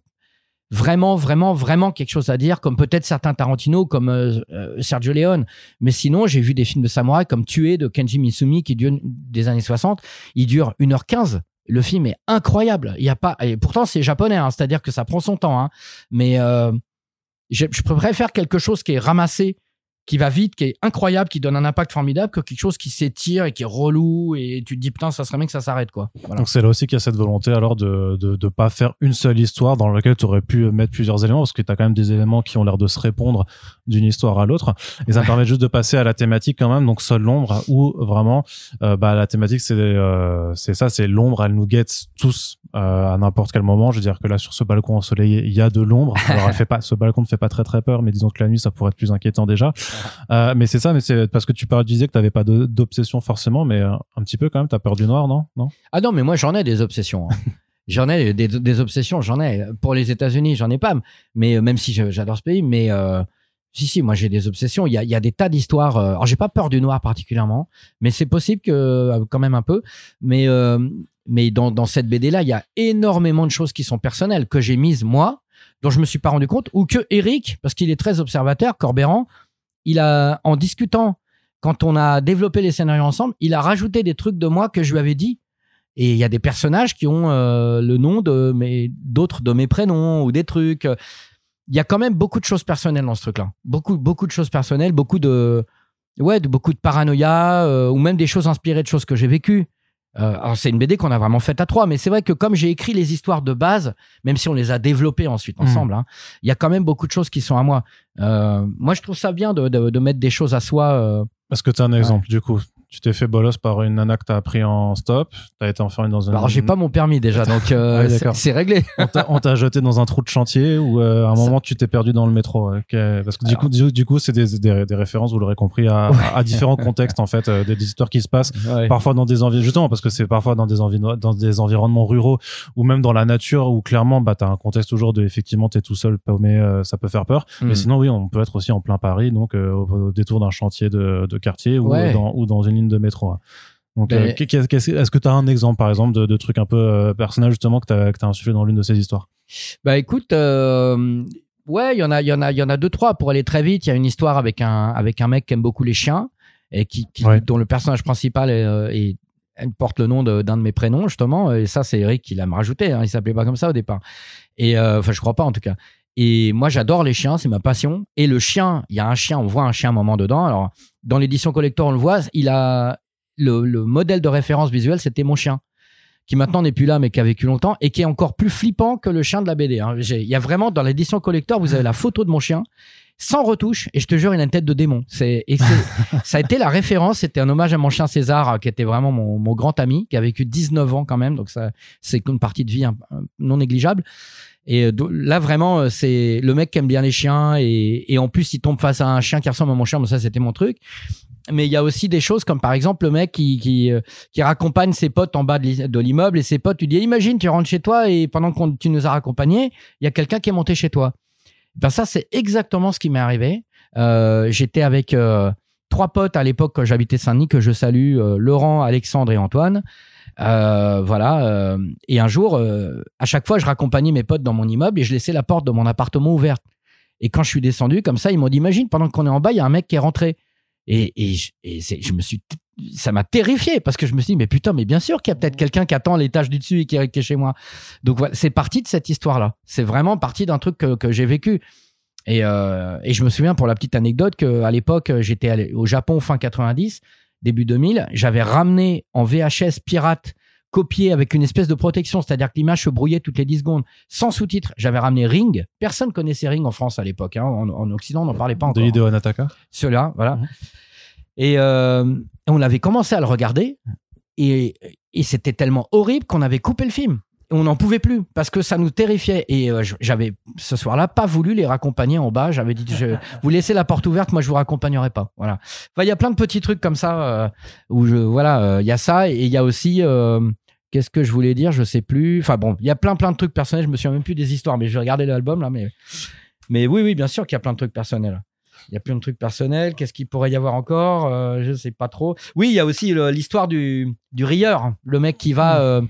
vraiment, vraiment, vraiment quelque chose à dire, comme peut-être certains Tarantino, comme euh, euh, Sergio Leone. Mais sinon, j'ai vu des films de samouraï comme Tué de Kenji Misumi qui dure des années 60. Il dure 1h15. Le film est incroyable. Il y a pas, et pourtant c'est japonais, hein, c'est-à-dire que ça prend son temps. Hein. Mais euh, je, je préfère quelque chose qui est ramassé qui va vite, qui est incroyable, qui donne un impact formidable, que quelque chose qui s'étire et qui est relou et tu te dis putain, ça serait bien que ça s'arrête quoi. Donc c'est là aussi qu'il y a cette volonté alors de, de, de pas faire une seule histoire dans laquelle tu aurais pu mettre plusieurs éléments parce que tu as quand même des éléments qui ont l'air de se répondre d'une histoire à l'autre. Et ça permet juste de passer à la thématique quand même. Donc seule l'ombre où vraiment euh, bah la thématique c'est euh, c'est ça c'est l'ombre. Elle nous guette tous euh, à n'importe quel moment. Je veux dire que là sur ce balcon ensoleillé il y a de l'ombre. Alors elle fait pas ce balcon ne fait pas très très peur mais disons que la nuit ça pourrait être plus inquiétant déjà euh, mais c'est ça, mais c'est parce que tu parlais, disais que tu n'avais pas d'obsession forcément, mais euh, un petit peu quand même, tu as peur du noir, non, non? Ah non, mais moi j'en ai des obsessions. Hein. j'en ai des, obsessions, j'en ai. Pour les États-Unis, j'en ai pas, mais euh, même si j'adore ce pays, mais si, si, moi j'ai des obsessions. Il y a, il y a des tas d'histoires. alors j'ai pas peur du noir particulièrement, mais c'est possible que quand même un peu. Mais mais dans, dans cette BD là, il y a énormément de choses qui sont personnelles que j'ai mises moi, dont je me suis pas rendu compte, ou que Eric, parce qu'il est très observateur, Corbéran, il a, en discutant, quand on a développé les scénarios ensemble, il a rajouté des trucs de moi que je lui avais dit. Et il y a des personnages qui ont euh, le nom de mes, d'autres de mes prénoms ou des trucs. Il y a quand même beaucoup de choses personnelles dans ce truc-là. Beaucoup, beaucoup de choses personnelles, beaucoup de, ouais, de beaucoup de paranoïa euh, ou même des choses inspirées de choses que j'ai vécues. Euh, alors c'est une BD qu'on a vraiment faite à trois, mais c'est vrai que comme j'ai écrit les histoires de base, même si on les a développées ensuite hmm. ensemble, hein, il y a quand même beaucoup de choses qui sont à moi. Euh, moi, je trouve ça bien de, de, mettre des choses à soi. Euh, Est-ce que tu as un exemple du coup tu t'es fait bolos par une nana que t'as pris en stop, t'as été enfermé dans un. Alors j'ai pas mon permis déjà, donc euh, ah c'est réglé. on t'a jeté dans un trou de chantier ou euh, à un moment tu t'es perdu dans le métro. Parce que du coup, du, coup, c'est des, des, des, références, vous l'aurez compris, à, à, différents contextes en fait, euh, des, histoires qui se passent parfois dans des environnements, justement parce que c'est parfois dans des dans des environnements ruraux ou même dans la nature où clairement bah t'as un contexte toujours de effectivement t'es tout seul paumé, euh, ça peut faire peur. Mais hmm. sinon oui, on peut être aussi en plein Paris, donc au, détour d'un chantier de, de quartier ou dans ou dans une ligne de métro. Hein. Donc, euh, est-ce que tu as un exemple, par exemple, de, de trucs un peu euh, personnels justement que tu as, as insufflé dans l'une de ces histoires? Bah écoute, euh, ouais, il y en a, il y en a, il y en a deux trois pour aller très vite. Il y a une histoire avec un avec un mec qui aime beaucoup les chiens et qui, dont le personnage principal est, porte le nom d'un de, mes prénoms justement. Et ça, c'est Eric qui l'a me rajouté. Hein, il s'appelait pas comme ça au départ. Et enfin, je crois pas en tout cas. Et moi, j'adore les chiens, c'est ma passion. Et le chien, il y a un chien, on voit un chien un moment dedans. Alors, dans l'édition collector, on le voit, il a, le, modèle de référence visuelle, c'était mon chien, qui maintenant n'est plus là, mais qui a vécu longtemps et qui est encore plus flippant que le chien de la BD. Hein. Il y a vraiment dans l'édition collector, vous avez la photo de mon chien sans retouche et je te jure il a une tête de démon c'est et ça a été la référence c'était un hommage à mon chien César qui était vraiment mon, mon, grand ami qui a vécu 19 ans quand même donc ça c'est une partie de vie non négligeable et euh, là vraiment euh, c'est le mec qui aime bien les chiens et, en plus il tombe face à un chien qui ressemble à mon chien. Mais ça c'était mon truc. Mais il y a aussi des choses comme par exemple le mec qui qui, euh, qui raccompagne ses potes en bas de l'immeuble et ses potes tu dis imagine tu rentres chez toi et pendant que tu nous as raccompagnés il y a quelqu'un qui est monté chez toi. Ben ça c'est exactement ce qui m'est arrivé. J'étais avec trois potes à l'époque quand j'habitais Saint-Denis que je salue Laurent Alexandre et Antoine Euh, voilà. euh, et un jour, euh, à chaque fois, je raccompagnais mes potes dans mon immeuble et je laissais la porte de mon appartement ouverte. Et quand je suis descendu, comme ça, ils m'ont dit Imagine, pendant qu'on est en bas, il y a un mec qui est rentré. Et, et, je, et c'est- je me suis. Ça m'a terrifié parce que je me suis dit, mais putain, mais bien sûr qu'il y a peut-être quelqu'un qui attend l'étage du dessus et qui est, qui est chez moi. Donc voilà, c'est parti de cette histoire-là. C'est vraiment parti d'un truc que, que j'ai vécu. Et, euh, et je me souviens pour la petite anecdote qu'à l'époque, j'étais allé au Japon fin 90, début 2000. J'avais ramené en VHS pirate copié avec une espèce de protection, c'est-à-dire que l'image se brouillait toutes les 10 secondes, sans sous-titres. J'avais ramené Ring. Personne connaissait Ring en France à l'époque. hein. En, en Occident, on n'en parlait pas De encore. Hideo Anataka. Ceux-là, voilà. Mhm. Et euh, on avait commencé à le regarder et, et c'était tellement horrible qu'on avait coupé le film. On n'en pouvait plus parce que ça nous terrifiait. Et euh, j'avais ce soir-là pas voulu les raccompagner en bas. J'avais dit, je, vous laissez la porte ouverte, moi je vous raccompagnerai pas. Voilà. Enfin, il y a plein de petits trucs comme ça euh, où je, voilà, euh, il y a ça et il y a aussi. euh, Qu'est-ce que je voulais dire? Je sais plus. Enfin bon, il y a plein plein de trucs personnels. Je me souviens même plus des histoires, mais je vais regarder l'album là. Mais mais oui oui, bien sûr qu'il y a plein de trucs personnels. Il y a plein de trucs personnels. Qu'est-ce qu'il pourrait y avoir encore? Euh, Je sais pas trop. Oui, il y a aussi l'histoire du, du rieur, le mec qui va, euh,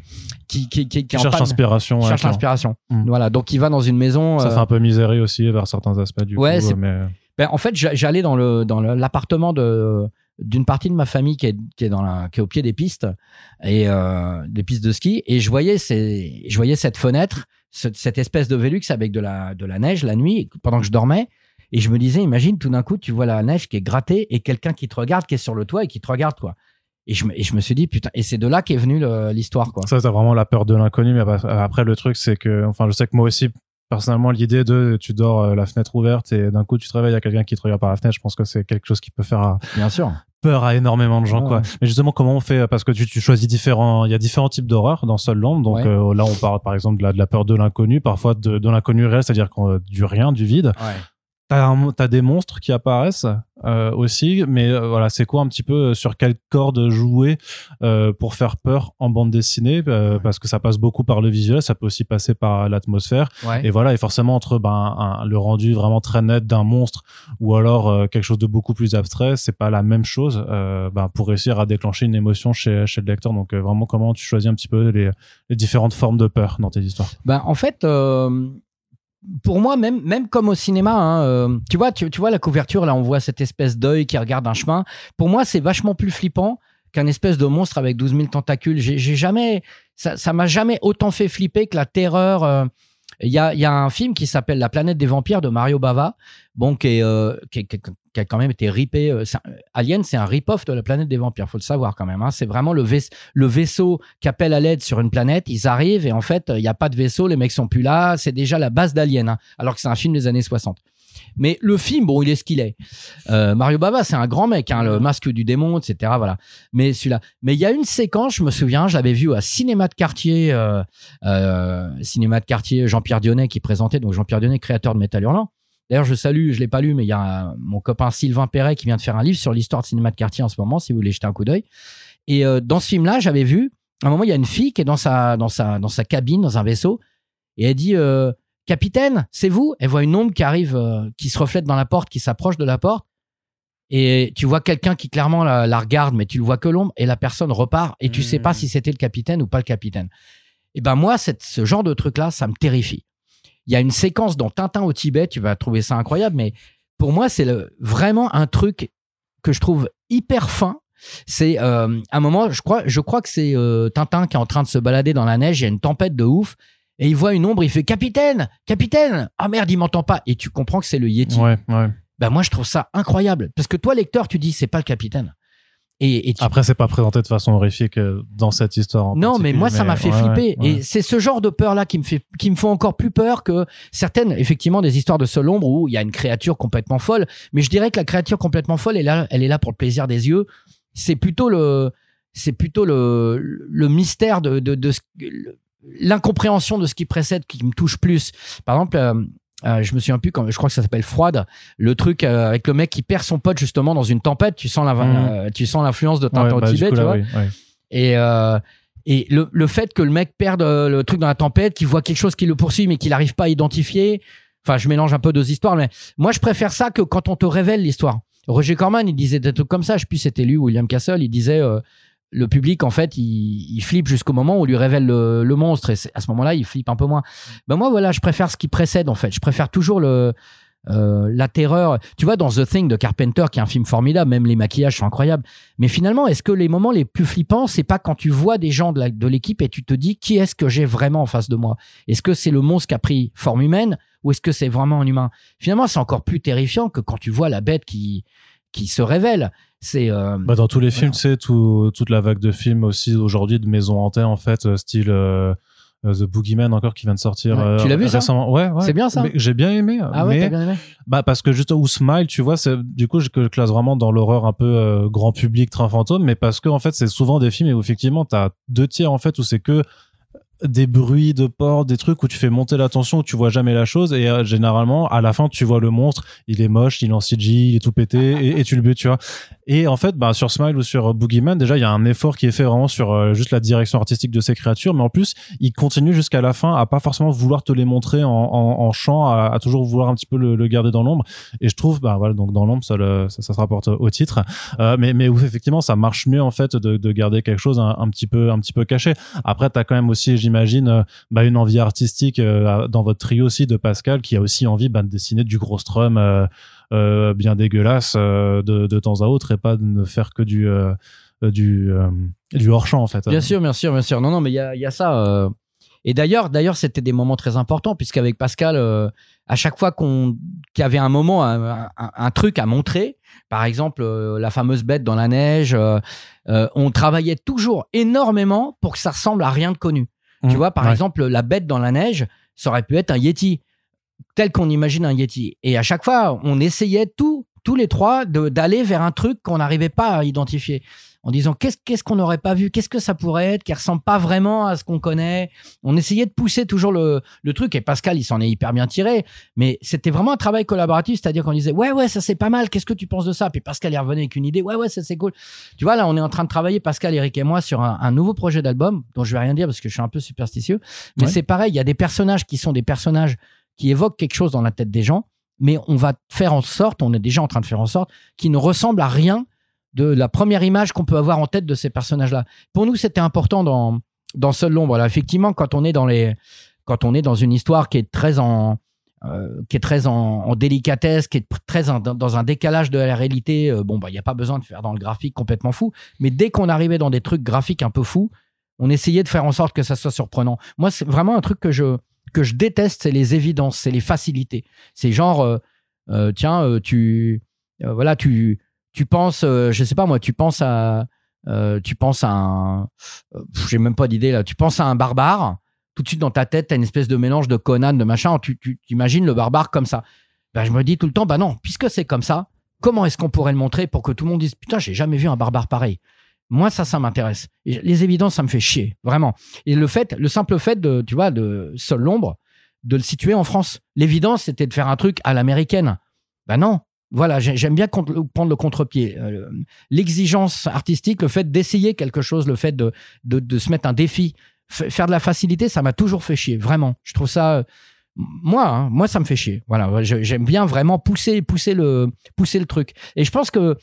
qui, qui, qui, cherche ouais, cherche l'inspiration. Mm. Voilà, donc il va dans une maison. Ça euh, fait un peu miséré aussi vers certains aspects du Ouais, coup. Mais... ben, en fait, j'a- j'allais dans le dans l'appartement de d'une partie de ma famille qui est qui est dans la qui est au pied des pistes et euh, des pistes de ski et je voyais ces je voyais cette fenêtre ce- cette espèce de Velux avec de la de la neige la nuit pendant que je dormais et je me disais imagine tout d'un coup tu vois la neige qui est grattée et quelqu'un qui te regarde qui est sur le toit et qui te regarde quoi et je me, et je me suis dit putain et c'est de là qu'est venue l'histoire quoi Ça, c'est vraiment la peur de l'inconnu. Mais ap- après, le truc, c'est que, enfin, je sais que moi aussi, personnellement, l'idée de tu dors euh, la fenêtre ouverte et d'un coup tu te réveilles, il y a quelqu'un qui te regarde par la fenêtre, je pense que c'est quelque chose qui peut faire euh, bien sûr peur à énormément de gens, Ouais. quoi. Mais justement, comment on fait Parce que tu, tu choisis différents, il y a différents types d'horreur dans Seul Londres. Donc Ouais. euh, là, on parle par exemple de la, de la peur de l'inconnu, parfois de, de l'inconnu réel, c'est-à-dire euh, du rien, du vide. T'as t'as des monstres qui apparaissent euh, aussi, mais euh, voilà, c'est quoi un petit peu euh, sur quelle corde jouer pour faire peur en bande dessinée Parce que ça passe beaucoup par le visuel, ça peut aussi passer par l'atmosphère. ouais Et voilà, et forcément entre ben, un- le rendu vraiment très net d'un monstre ou alors quelque chose de beaucoup plus abstrait, c'est pas la même chose ben, pour réussir à déclencher une émotion chez, chez le lecteur. Donc vraiment, comment tu choisis un petit peu les, les différentes formes de peur dans tes histoires? Ben, en fait, pour moi, même, même comme au cinéma, hein, euh, tu, vois, tu, tu vois la couverture, là, on voit cette espèce d'œil qui regarde un chemin. Pour moi, c'est vachement plus flippant qu'un espèce de monstre avec 12 000 tentacules. J'ai jamais, ça ça m'a jamais autant fait flipper que la terreur. euh. Il y, a, un film qui s'appelle La planète des vampires de Mario Bava, bon, qui, euh, a quand même été ripé. euh, Alien, c'est un rip-off de la planète des vampires, faut le savoir quand même. hein. C'est vraiment le vaisseau qui appelle à l'aide sur une planète. Ils arrivent et en fait, il n'y a pas de vaisseau, les mecs sont plus là. C'est déjà la base d'Alien, hein, alors que c'est un film des années 60. Mais le film, bon, il est ce qu'il est. Euh, Mario Bava, c'est un grand mec, hein, le masque du démon, etc. Voilà. Mais celui-là. Mais il y a une séquence, je me souviens, je l'avais vu à Cinéma de Quartier, euh, euh, Cinéma de Quartier, Jean-Pierre Dionnet qui présentait, donc Jean-Pierre Dionnet, créateur de Métal Hurlant. D'ailleurs, je salue, je l'ai pas lu, mais il y a mon copain Sylvain Perret qui vient de faire un livre sur l'histoire de Cinéma de Quartier en ce moment, si vous voulez jeter un coup d'œil. Et dans ce film-là, j'avais vu, à un moment, il y a une fille qui est dans sa, dans sa, dans sa cabine, dans un vaisseau, et elle dit Capitaine, c'est vous? Elle voit une ombre qui arrive, euh, qui se reflète dans la porte, qui s'approche de la porte. Et tu vois quelqu'un qui clairement la, la regarde, mais tu le vois que l'ombre, et la personne repart, et tu sais pas Mhm. si c'était le capitaine ou pas le capitaine. Et ben moi, cette, ce genre de truc-là, ça me terrifie. Il y a une séquence dans Tintin au Tibet, tu vas trouver ça incroyable, mais pour moi, c'est vraiment un truc que je trouve hyper fin. C'est euh, un moment, je crois, je crois que c'est euh, Tintin qui est en train de se balader dans la neige, il y a une tempête de ouf, et il voit une ombre, il fait Capitaine, Capitaine Ah merde, il m'entend pas. Et tu comprends que c'est le Yeti. Ouais, ouais. Ben moi, je trouve ça incroyable. Parce que toi, lecteur, tu dis, c'est pas le capitaine. Et, et tu- Après, c'est pas présenté de façon horrifique euh, dans cette histoire. en non, mais moi, ça m'a fait ouais, flipper. ouais, ouais. Et c'est ce genre de peur-là qui me fait, qui me font encore plus peur que certaines, effectivement, des histoires de seul ombre où il y a une créature complètement folle. Mais je dirais que la créature complètement folle, elle est là, elle est là pour le plaisir des yeux. C'est plutôt le, c'est plutôt le, le mystère de, de, de le- l'incompréhension de ce qui précède qui me touche plus. Par exemple, euh, euh, je me souviens plus quand je crois que ça s'appelle Froide, le truc euh, avec le mec qui perd son pote justement dans une tempête. Tu sens la, euh, tu sens l'influence de Tintin Ouais, au bah, Tibet, tu là, vois. oui, ouais. Et, et le, le fait que le mec perde le truc dans la tempête, qu'il voit quelque chose qui le poursuit mais qu'il n'arrive pas à identifier. Enfin, je mélange un peu deux histoires, mais moi je préfère ça que quand on te révèle l'histoire. Roger Corman, il disait des trucs comme ça. Je sais plus c'était lui ou William Castle. Il disait le public, en fait, il, il flippe jusqu'au moment où on lui révèle le, le monstre. Et à ce moment-là, il flippe un peu moins. Ben moi, voilà, je préfère ce qui précède, en fait. Je préfère toujours le, euh, la terreur. Tu vois, dans The Thing de Carpenter, qui est un film formidable, même les maquillages sont incroyables. Mais finalement, est-ce que les moments les plus flippants, c'est pas quand tu vois des gens de l'équipe et tu te dis qui est-ce que j'ai vraiment en face de moi? Est-ce que c'est le monstre qui a pris forme humaine ou est-ce que c'est vraiment un humain? Finalement, c'est encore plus terrifiant que quand tu vois la bête qui, qui se révèle. C'est euh, Bah, dans tous les films, Voilà. tout, toute la vague de films aussi aujourd'hui de maisons hantées, en fait, euh, style euh, euh, The Boogeyman encore qui vient de sortir Ouais. euh, Tu l'as vu, ça récemment. Ouais, ouais. C'est bien, ça J'ai bien aimé. ah ouais, mais t'as bien aimé bah parce que juste ou Smile, tu vois, c'est du coup je je classe vraiment dans l'horreur un peu grand public, train fantôme, mais parce que en fait c'est souvent des films où effectivement t'as deux tiers en fait où c'est que des bruits de porte, des trucs où tu fais monter la tension, où tu vois jamais la chose et euh, généralement à la fin tu vois le monstre, il est moche, il est en CG, il est tout pété et, et tu le butes, tu vois. Et en fait, bah sur Smile ou sur euh, Boogeyman, déjà il y a un effort qui est fait vraiment sur euh, juste la direction artistique de ces créatures, mais en plus il continue jusqu'à la fin à pas forcément vouloir te les montrer en, en, en champ, à, à toujours vouloir un petit peu le, le garder dans l'ombre. Et je trouve, bah voilà, donc dans l'ombre, ça, le- ça, ça se rapporte au titre, euh, mais mais où effectivement ça marche mieux en fait de, de garder quelque chose un, un petit peu un petit peu caché. Après, t'as quand même aussi, j'imagine, euh, bah, une envie artistique euh, dans votre trio aussi de Pascal, qui a aussi envie bah, de dessiner du gros strum euh, bien dégueulasse de, temps à autre et pas de ne faire que du du hors champ en fait. Bien sûr, bien sûr, bien sûr. Non, non, mais il y a, ça. Et d'ailleurs, d'ailleurs, c'était des moments très importants puisqu'avec Pascal, à chaque fois qu'on qu'il y avait un moment, un, truc à montrer, par exemple la fameuse bête dans la neige, on travaillait toujours énormément pour que ça ressemble à rien de connu. Mmh. Tu vois, par Ouais. exemple, la bête dans la neige, ça aurait pu être un Yeti, tel qu'on imagine un Yeti. Et à chaque fois, on essayait tout, tous les trois d'aller vers un truc qu'on n'arrivait pas à identifier. En disant qu'est-ce qu'on n'aurait pas vu, qu'est-ce que ça pourrait être, qui ressemble pas vraiment à ce qu'on connaît. On essayait de pousser toujours le, le truc et Pascal il s'en est hyper bien tiré. Mais c'était vraiment un travail collaboratif, c'est-à-dire qu'on disait ouais ouais ça c'est pas mal, qu'est-ce que tu penses de ça? Puis Pascal il revenait avec une idée, ouais ouais ça c'est cool. Tu vois là on est en train de travailler Pascal, Eric et moi sur un, un nouveau projet d'album dont je vais rien dire parce que je suis un peu superstitieux. Mais Ouais. c'est pareil, il y a des personnages qui sont des personnages qui évoquent quelque chose dans la tête des gens, mais on va faire en sorte, on est déjà en train de faire en sorte, qu'ils ne ressemblent à rien de la première image qu'on peut avoir en tête de ces personnages-là. Pour nous, c'était important dans dans Seul l'ombre. Effectivement, quand on est dans les quand on est dans une histoire qui est très en euh, qui est très en, délicatesse, qui est très en- dans- dans un décalage de la réalité. euh, bon, bah, il n'y a pas besoin de faire dans le graphique complètement fou. Mais dès qu'on arrivait dans des trucs graphiques un peu fous, on essayait de faire en sorte que ça soit surprenant. Moi, c'est vraiment un truc que je que je déteste, c'est les évidences, c'est les facilités. C'est genre, euh, euh, tiens, euh, tu, voilà, tu, tu penses, je sais pas moi, tu penses à, tu penses à un, j'ai même pas d'idée là, tu penses à un barbare. Tout de suite dans ta tête, t'as une espèce de mélange de Conan, de machin. Tu, tu imagines le barbare comme ça. Ben, je me dis tout le temps, bah non, puisque c'est comme ça, comment est-ce qu'on pourrait le montrer pour que tout le monde dise, putain, j'ai jamais vu un barbare pareil? Moi, ça, ça m'intéresse. Les évidences, ça me fait chier, vraiment. Et le fait, le simple fait de, tu vois, de Seul l'ombre, de le situer en France. L'évidence, c'était de faire un truc à l'américaine. Ben non. Voilà, j'ai- j'aime bien prendre le contre-pied. Euh, L'exigence artistique, le fait d'essayer quelque chose, le fait de, se mettre un défi, faire de la facilité, ça m'a toujours fait chier, vraiment. Je trouve ça, euh, moi, hein, moi, ça me fait chier. Voilà, j'aime bien vraiment pousser, pousser le, pousser le truc. Et je pense que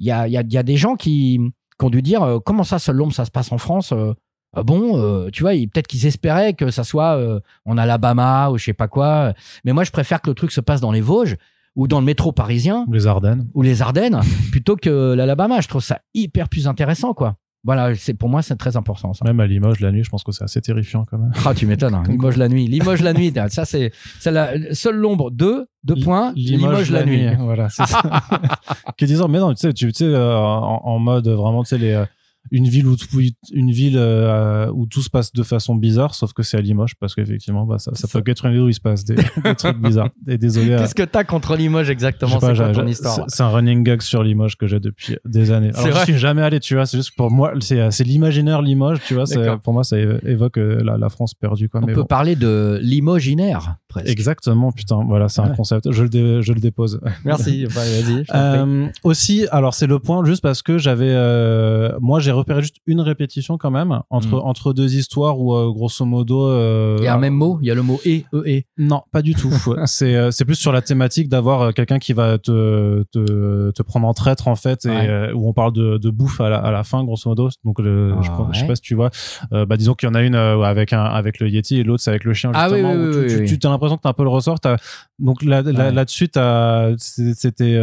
il y a des gens qui, qui ont dû dire euh, comment ça, seul l'ombre, ça se passe en France. euh, ah bon, euh, tu vois, peut-être qu'ils espéraient que ça soit euh, en Alabama ou je sais pas quoi. Mais moi, je préfère que le truc se passe dans les Vosges ou dans le métro parisien Les Ardennes. ou les Ardennes plutôt que l'Alabama. Je trouve ça hyper plus intéressant, quoi. Voilà, c'est pour moi, c'est très important. Ça. Même à Limoges, la nuit, je pense que c'est assez terrifiant quand même. Ah, tu m'étonnes. hein. Limoges la nuit. Limoges la nuit. Ça, c'est c'est la seule l'ombre. Deux, deux points. Limoges, la, nuit. Voilà, c'est ça. que disant, mais non, tu sais, tu tu sais, euh, en, en mode vraiment, tu sais, les, euh, une ville où, tout- une ville euh, où tout se passe de façon bizarre, sauf que c'est à Limoges, parce qu'effectivement, bah, ça, ça Ça- peut être une ville où il se passe des, des trucs bizarres. Et désolé. à- Qu'est-ce que t'as contre Limoges exactement? C'est quoi ton histoire c'est- un running gag sur Limoges que j'ai depuis des années. Alors, je suis jamais allé, tu vois. C'est juste pour moi, c'est c'est l'imaginaire Limoges, tu vois. Pour moi, ça évoque euh, la, la France perdue, quoi. On mais peut bon. parler de limoginaire, presque. Exactement, putain. Voilà, c'est un concept. Je le, dé- je le dépose. Merci. Bah, Vas-y. Euh, aussi, alors c'est le point juste parce que j'avais, euh, moi j'ai repéré juste une répétition quand même entre Mm. entre deux histoires où euh, grosso modo. euh, Il y a un même mot, il y a le mot et, e, et. Non, pas du tout. c'est euh, c'est plus sur la thématique d'avoir quelqu'un qui va te, te te prendre en traître en fait et Ouais. où on parle de, de bouffe à la, à la fin grosso modo. Donc le, Ah, je, je sais ouais. pas si tu vois. Bah disons qu'il y en a une avec un avec le Yeti et l'autre c'est avec le chien Ah oui, justement. oui, où oui, tu, tu, tu as l'impression que t'as un peu le ressort. Donc là là Ouais. là-dessus t'as c'est- c'était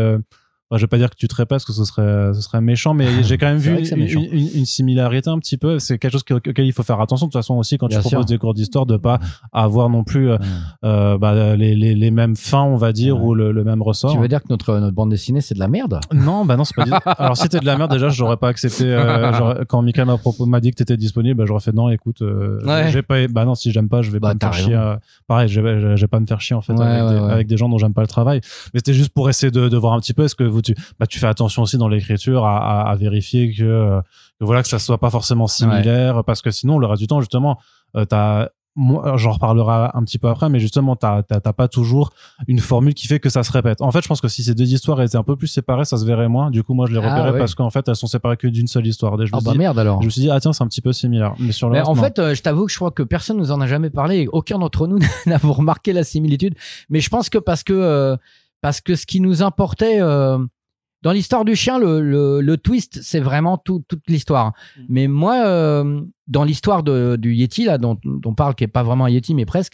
bah, je vais pas dire que tu te répètes parce que ce serait ce serait méchant mais j'ai quand même vu une, une, une similarité un petit peu c'est quelque chose que- auquel il faut faire attention de toute façon aussi quand Bien tu proposes sûr. des cours d'histoire de pas avoir non plus euh, euh, bah, les, les, les mêmes fins, on va dire, Ouais. ou le, le même ressort. Tu veux dire que notre, notre bande dessinée, c'est de la merde? Non, bah non, c'est pas dit. Alors si c'était de la merde, déjà, j'aurais pas accepté. euh, j'aurais- quand Mika m'a propos- m'a dit que t'étais disponible, bah, j'aurais fait non. Écoute, euh, Ouais. j'ai pas. Bah non, si j'aime pas, je vais Bah, pas me faire chier. pareil, je vais, pas me faire chier en fait des, avec des gens dont j'aime pas le travail. Mais c'était juste pour essayer de, de voir un petit peu. Est-ce que vous, tu, bah, tu fais attention aussi dans l'écriture à, à, à vérifier que, que voilà que ça soit pas forcément similaire, parce que sinon le reste du temps justement, euh, t'as j'en reparlerai un petit peu après, mais justement, t'as pas toujours une formule qui fait que ça se répète. En fait, je pense que si ces deux histoires étaient un peu plus séparées, ça se verrait moins. Du coup, moi, je les Ah, repérais ouais. parce qu'en fait, elles sont séparées que d'une seule histoire. Je, me Ah bah dit- merde alors. je me suis dit, ah tiens, c'est un petit peu similaire. Mais sur le Mais reste, en non. fait, euh, je t'avoue que je crois que personne nous en a jamais parlé et aucun d'entre nous n'avons remarqué la similitude. Mais je pense que parce que euh, parce que ce qui nous importait euh, dans l'histoire du chien, le, le, le twist, c'est vraiment tout, toute l'histoire. Mm. Mais moi, euh, dans l'histoire du Yeti là, dont, dont on parle, qui est pas vraiment un Yeti, mais presque.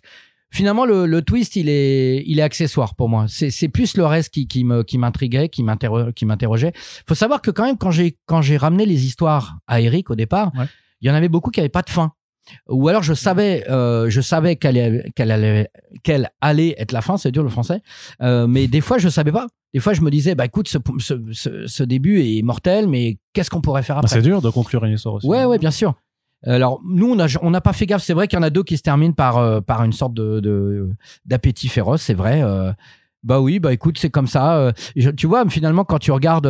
Finalement, le, le twist, il est, il est accessoire pour moi. C'est, c'est plus le reste qui, qui m'intriguait, qui m'interro- qui m'interrogeait. Faut savoir que quand même, quand j'ai, quand j'ai ramené les histoires à Eric au départ, Ouais. il y en avait beaucoup qui n'avaient pas de fin. Ou alors je savais, euh, je savais qu'elle allait, qu'elle allait, qu'elle allait être la fin, c'est dur le français. Euh, mais des fois je savais pas. Des fois je me disais, bah écoute, ce, ce, ce, ce début est mortel, mais qu'est-ce qu'on pourrait faire Ah, après c'est dur de conclure une histoire aussi. Ouais, ouais, bien sûr. Alors nous, on n'a on n'a pas fait gaffe. C'est vrai qu'il y en a deux qui se terminent par euh, par une sorte de d'appétit féroce. C'est vrai. bah oui, bah écoute, c'est comme ça. je- tu vois, finalement, quand tu regardes,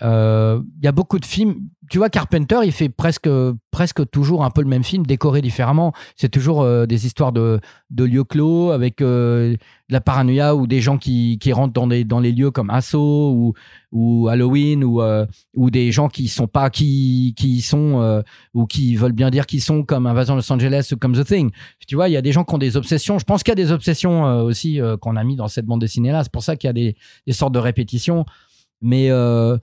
il y a beaucoup de films. Tu vois, Carpenter, il fait presque presque toujours un peu le même film, décoré différemment. C'est toujours euh, des histoires de de lieux clos avec euh, de la paranoïa ou des gens qui qui rentrent dans des dans les lieux comme Assaut ou ou Halloween ou euh, ou des gens qui sont pas qui qui sont euh, ou qui veulent bien dire qu'ils sont comme Invasion Los Angeles ou comme The Thing. Tu vois, il y a des gens qui ont des obsessions. Je pense qu'il y a des obsessions euh, aussi euh, qu'on a mis dans cette bande dessinée là. C'est pour ça qu'il y a des, des sortes de répétitions. Mais euh,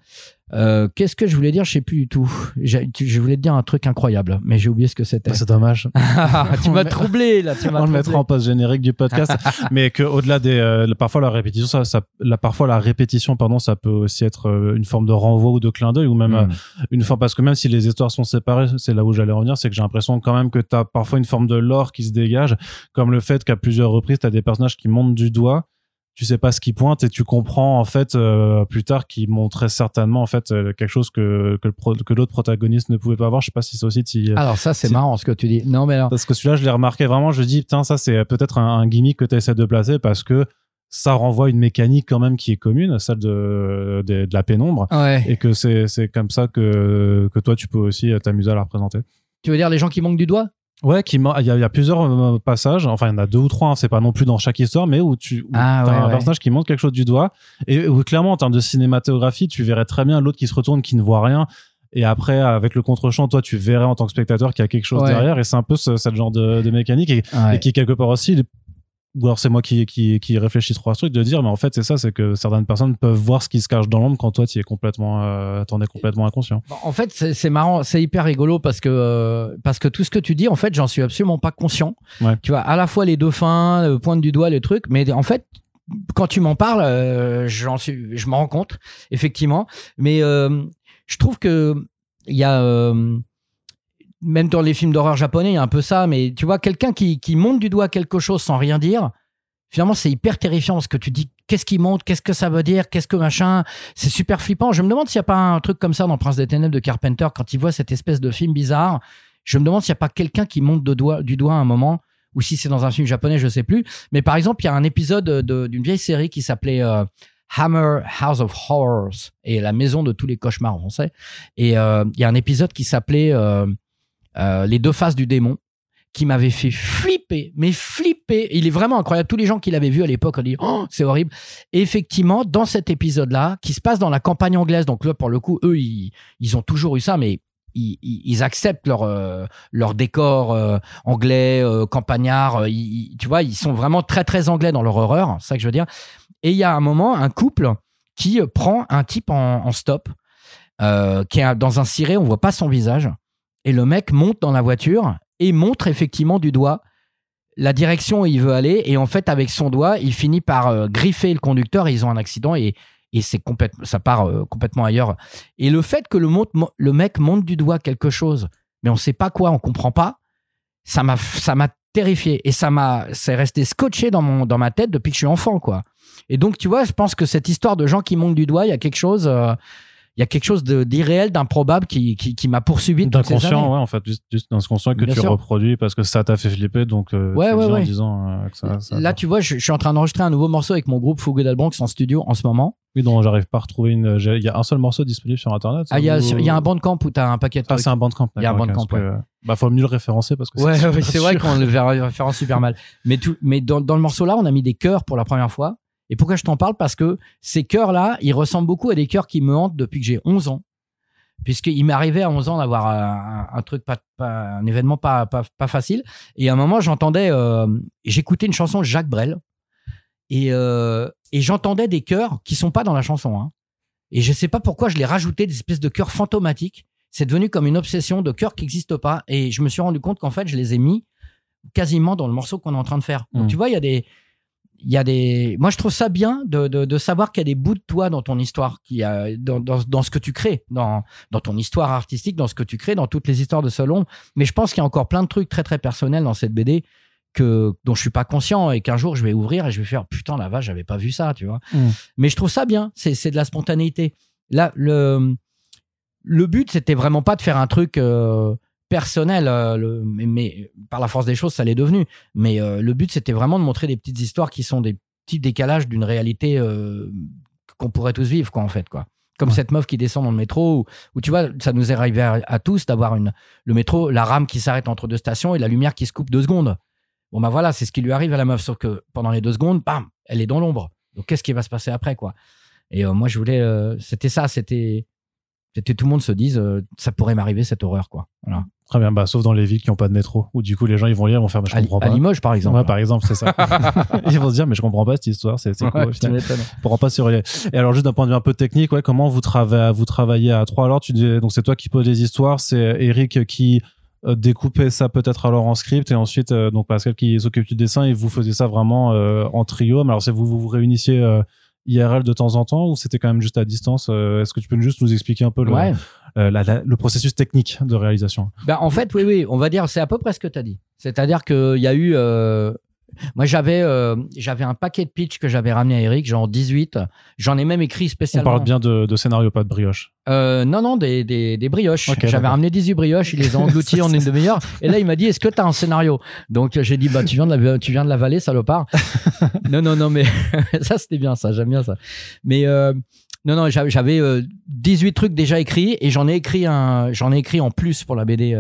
euh, qu'est-ce que je voulais dire? Je sais plus du tout. Tu- Je voulais te dire un truc incroyable, mais j'ai oublié ce que c'était. Bah, c'est dommage. tu On m'as le- troublé là. Tu On le troublé. mettra en post générique du podcast, mais que au-delà des, euh, parfois la répétition, ça, ça, la, parfois la répétition, pardon, ça peut aussi être euh, une forme de renvoi ou de clin d'œil ou même euh, Mm. une forme parce que même si les histoires sont séparées, c'est là où j'allais revenir, c'est que j'ai l'impression quand même que tu as parfois une forme de lore qui se dégage, comme le fait qu'à plusieurs reprises, tu as des personnages qui montent du doigt, tu sais pas ce qui pointe et tu comprends en fait euh, plus tard qu'ils montraient certainement en fait euh, quelque chose que que, pro- l'autre protagoniste ne pouvait pas voir. Je sais pas si c'est aussi si, euh, Alors ça c'est Si- marrant ce que tu dis. Non mais alors. parce que celui-là, je l'ai remarqué vraiment. Je dis, putain, ça, c'est peut-être un, un gimmick que tu essaies de placer parce que ça renvoie une mécanique quand même qui est commune, celle de, de, de la pénombre. Ouais. Et que c'est c'est comme ça que, que toi, tu peux aussi t'amuser à la représenter. Tu veux dire les gens qui manquent du doigt? Ouais, qui il y, a- il y a plusieurs euh, passages, enfin il y en a deux ou trois, hein, c'est pas non plus dans chaque histoire, mais où tu où Ah, ouais, un ouais. personnage qui montre quelque chose du doigt et où clairement en termes de cinématographie, tu verrais très bien l'autre qui se retourne, qui ne voit rien. Et après, avec le contre-champ, toi, tu verrais en tant que spectateur qu'il y a quelque chose Ouais. derrière. Et c'est un peu ce, ce genre de, de mécanique. Et et qui quelque part aussi ou alors c'est moi qui, qui, qui réfléchis trop à ce truc de dire mais en fait c'est ça c'est que certaines personnes peuvent voir ce qui se cache dans l'ombre quand toi tu es complètement euh, t'en es complètement inconscient Bon, En fait, c'est marrant, c'est hyper rigolo parce que euh, parce que tout ce que tu dis, en fait, j'en suis absolument pas conscient. Ouais. Tu vois, à la fois les deux fins, le pointe du doigt, les trucs, mais en fait, quand tu m'en parles, euh, j'en suis, je m'en rends compte, effectivement. Mais euh, je trouve que il y a euh, même dans les films d'horreur japonais, il y a un peu ça. Mais tu vois, quelqu'un qui monte du doigt quelque chose sans rien dire. Finalement, c'est hyper terrifiant parce que tu dis qu'est-ce qui monte, qu'est-ce que ça veut dire, qu'est-ce que machin? C'est super flippant. Je me demande s'il n'y a pas un truc comme ça dans Prince des Ténèbres de Carpenter quand il voit cette espèce de film bizarre. Je me demande s'il n'y a pas quelqu'un qui monte de doigt, du doigt à un moment ou si c'est dans un film japonais, je sais plus. Mais par exemple, il y a un épisode de- d'une vieille série qui s'appelait euh, Hammer House of Horrors et la maison de tous les cauchemars en français. Et euh, il y a un épisode qui s'appelait euh, euh, Les deux faces du démon qui m'avait fait flipper, mais flipper. Il est vraiment incroyable. Tous les gens qui l'avaient vu à l'époque ont dit oh, c'est horrible. Et effectivement, dans cet épisode-là, qui se passe dans la campagne anglaise, donc là pour le coup, eux, ils, ils ont toujours eu ça, mais ils, acceptent leur euh, leur décor euh, anglais, campagnard. tu vois, ils sont vraiment très très anglais dans leur horreur. C'est ça que je veux dire. Et il y a un moment, un couple qui prend un type en, en stop, qui est dans un ciré, on voit pas son visage, et le mec monte dans la voiture et montre effectivement du doigt la direction où il veut aller, et en fait avec son doigt, il finit par euh, griffer le conducteur et ils ont un accident et et c'est complètement, ça part euh, complètement ailleurs. Et le fait que le, mec monte du doigt quelque chose, mais on sait pas quoi, on comprend pas, ça m'a, ça m'a terrifié et ça m'a, c'est resté scotché dans mon, dans ma tête depuis que je suis enfant, quoi. Et donc, tu vois, je pense que cette histoire de gens qui montent du doigt, il y a quelque chose, euh, il y a quelque chose de, d'irréel, d'improbable qui, qui, qui m'a poursuivi. D'inconscient, ouais, en fait, juste, juste d'inconscient que Bien tu sûr. reproduis parce que ça t'a fait flipper, donc euh, Ouais, tu ouais, en ouais. disant euh, que ça, ça- Là, tu vois, je, je suis en train d'enregistrer un nouveau morceau avec mon groupe Fougue d'Albronx en studio en ce moment. Oui, non, j'arrive pas à retrouver une. Il y a un seul morceau disponible sur internet. Ah, il y a, ou- il y a un bandcamp où t'as un paquet de Ah, c'est un bandcamp. Il y a un bandcamp, que, Bah, faut mieux le référencer parce que Ouais, c'est ouais, super c'est vrai qu'on le référence super mal. Mais, tout, mais dans, dans le morceau là, on a mis des chœurs pour la première fois. Et pourquoi je t'en parle? Parce que ces chœurs là, ils ressemblent beaucoup à des chœurs qui me hantent depuis que j'ai 11 ans. Puisqu'il m'est arrivé à 11 ans d'avoir un, un truc, pas, pas- un événement pas, pas, pas facile. Et à un moment, j'entendais, euh, j'écoutais une chanson de Jacques Brel. Et, euh, et j'entendais des chœurs qui sont pas dans la chanson. Hein. Et je sais pas pourquoi je les rajoutais, des espèces de chœurs fantomatiques. C'est devenu comme une obsession de chœurs qui n'existent pas. Et je me suis rendu compte qu'en fait, je les ai mis quasiment dans le morceau qu'on est en train de faire. Donc Mm. tu vois, il y a des, il y a des. Moi, je trouve ça bien de, de, de savoir qu'il y a des bouts de toi dans ton histoire, qui a dans, dans, dans ce que tu crées, dans dans ton histoire artistique, dans ce que tu crées, dans toutes les histoires de Solon. Mais je pense qu'il y a encore plein de trucs très très personnels dans cette BD que dont je suis pas conscient et qu'un jour je vais ouvrir et je vais faire putain la vache, j'avais pas vu ça, tu vois. Mm. Mais je trouve ça bien. C'est c'est de la spontanéité. Là, le le but c'était vraiment pas de faire un truc euh, personnel, euh, le- mais, mais par la force des choses, ça l'est devenu. Mais euh, le but, c'était vraiment de montrer des petites histoires qui sont des petits décalages d'une réalité euh, qu'on pourrait tous vivre, quoi, en fait, quoi. Comme Ouais. cette meuf qui descend dans le métro, où, où, tu vois, ça nous est arrivé à, à tous d'avoir une le métro, la rame qui s'arrête entre deux stations et la lumière qui se coupe deux secondes. Bon, bah voilà, c'est ce qui lui arrive à la meuf, sauf que pendant les deux secondes, bam, elle est dans l'ombre. Donc, qu'est-ce qui va se passer après, quoi? Et moi, je voulais, c'était ça, c'était tout le monde se dise, euh, ça pourrait m'arriver cette horreur, quoi. Voilà. Très bien, bah, sauf dans les villes qui n'ont pas de métro, où du coup les gens ils vont lire, ils vont faire, mais je À, comprends à pas. Limoges, par exemple. Ouais, par exemple, c'est ça. ils vont se dire, mais je comprends pas cette histoire, c'est c'est Ouais. Je comprends pas sur Et alors, juste d'un point de vue un peu technique, ouais, comment vous, trava- vous travaillez à trois? Alors, tu dis, donc c'est toi qui poses les histoires, c'est Eric qui euh, découpait ça peut-être alors en script, et ensuite, euh, donc Pascal qui s'occupe du dessin, et vous faisiez ça vraiment euh, en trio. Mais alors, c'est vous, vous vous réunissiez euh, IRL de temps en temps, ou c'était quand même juste à distance Euh, Est-ce que tu peux juste nous expliquer un peu le, Ouais. euh, la- la- le processus technique de réalisation? Ben, en fait, oui, oui, on va dire, c'est à peu près ce que tu as dit. C'est-à-dire qu'il y a eu. euh, moi, j'avais euh, j'avais un paquet de pitch que j'avais ramené à Eric, genre 18. J'en ai même écrit On spécialement. parle bien de, de scénario, pas de brioche. Euh, non, non, des, des, des brioches. J'avais ramené 18 brioches, il les a engloutis en une demi-heure. Et là, il m'a dit, est-ce que tu as un scénario? Donc, j'ai dit, bah, tu viens de la, tu viens de l'avaler, salopard. non, non, non, mais ça, c'était bien, ça. J'aime bien ça. Mais, euh, non, non, j'avais j'avais, euh, 18 trucs déjà écrits et j'en ai écrit un, j'en ai écrit en plus pour la BD.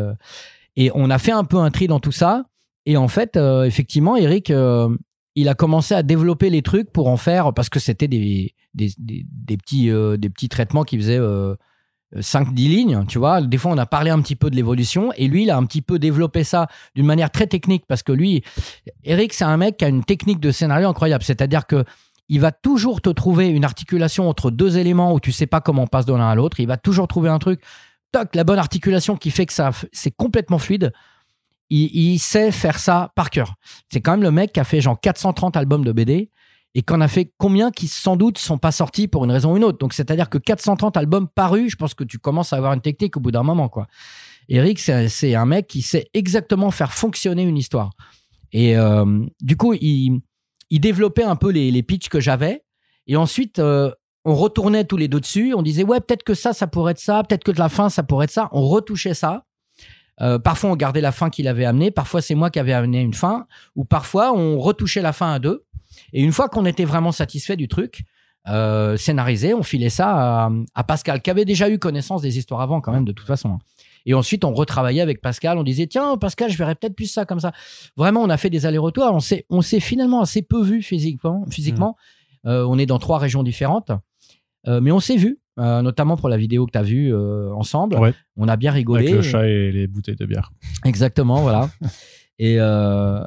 et on a fait un peu un tri dans tout ça. Et en fait, euh, effectivement, Eric, euh, il a commencé à développer les trucs pour en faire parce que c'était des, petits, euh, des petits traitements qui faisaient euh, 5-10 lignes, tu vois. Des fois, on a parlé un petit peu de l'évolution et lui, il a un petit peu développé ça d'une manière très technique parce que lui, Eric, c'est un mec qui a une technique de scénario incroyable. C'est-à-dire que il va toujours te trouver une articulation entre deux éléments où tu sais pas comment on passe de l'un à l'autre. Il va toujours trouver un truc, toc, la bonne articulation qui fait que ça, c'est complètement fluide. Il, sait faire ça par cœur. C'est quand même le mec qui a fait genre 430 albums de BD et qu'on a fait combien qui sans doute sont pas sortis pour une raison ou une autre. Donc c'est-à-dire que 430 albums parus, je pense que tu commences à avoir une technique au bout d'un moment quoi. Eric c'est un mec qui sait exactement faire fonctionner une histoire. Et euh, du coup il il développait un peu les les pitchs que j'avais et ensuite euh, on retournait tous les deux dessus, on disait ouais peut-être que ça ça pourrait être ça, peut-être que de la fin ça pourrait être ça, on retouchait ça. Euh, parfois on gardait la fin qu'il avait amenée, parfois c'est moi qui avais amené une fin, ou parfois on retouchait la fin à deux. Et une fois qu'on était vraiment satisfait du truc, euh, scénarisé, on filait ça à, à Pascal, qui avait déjà eu connaissance des histoires avant quand même de toute façon. Et ensuite, on retravaillait avec Pascal. On disait tiens, Pascal, je verrais peut-être plus ça comme ça. Vraiment, on a fait des allers-retours. On s'est, on s'est finalement assez peu vu physiquement. Physiquement, Euh, on est dans trois régions différentes, Euh, mais on s'est vu. Euh, notamment pour la vidéo que tu as vue euh, ensemble. Ouais. On a bien rigolé. Avec le chat et les bouteilles de bière. Exactement, voilà. et, euh,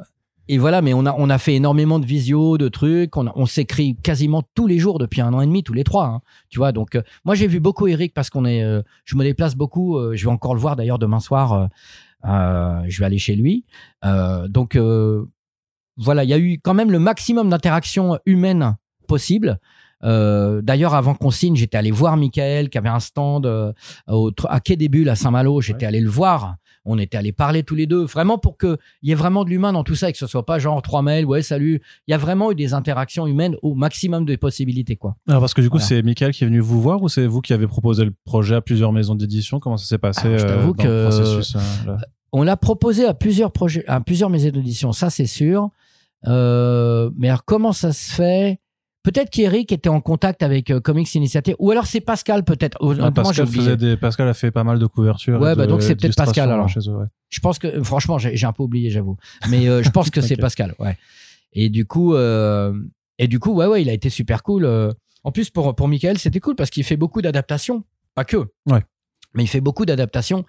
et voilà, mais on a, on a fait énormément de visio, de trucs. On, on s'écrit quasiment tous les jours depuis un an et demi, tous les trois. hein. tu vois, donc moi j'ai vu beaucoup Eric parce qu'on est, je me déplace beaucoup. je vais encore le voir d'ailleurs demain soir. je vais aller chez lui. Donc voilà, il y a eu quand même le maximum d'interactions humaines possibles. Euh, D'ailleurs, avant qu'on signe, j'étais allé voir Michael qui avait un stand euh, au, à Quai des Bulles à Saint-Malo. J'étais allé le voir. On était allé parler tous les deux, vraiment pour qu'il y ait vraiment de l'humain dans tout ça et que ce soit pas genre trois mails, ouais, salut. Il y a vraiment eu des interactions humaines au maximum de possibilités, quoi. Alors parce que du coup, Voilà. c'est Michael qui est venu vous voir ou c'est vous qui avez proposé le projet à plusieurs maisons d'édition? Comment ça s'est passé Alors, je euh, t'avoue que- le processus là? On l'a proposé à plusieurs projets, à plusieurs maisons d'édition, ça c'est sûr. Euh, mais alors comment ça se fait? Peut-être qu'Eric était en contact avec euh, Comics Initiative, ou alors c'est Pascal peut-être. Ah, Pascal, oublié. faisait des... Pascal a fait pas mal de couvertures. Ouais, bah de- donc c'est peut-être Pascal, alors. chez eux, ouais. Je pense que, euh, franchement, j'ai un peu oublié, j'avoue. Mais euh, je pense que c'est. Pascal, ouais. Et du coup, euh, et du coup, ouais, ouais, il a été super cool. En plus, pour, pour Michael, c'était cool parce qu'il fait beaucoup d'adaptations. Pas que. Ouais. Mais il fait beaucoup d'adaptations.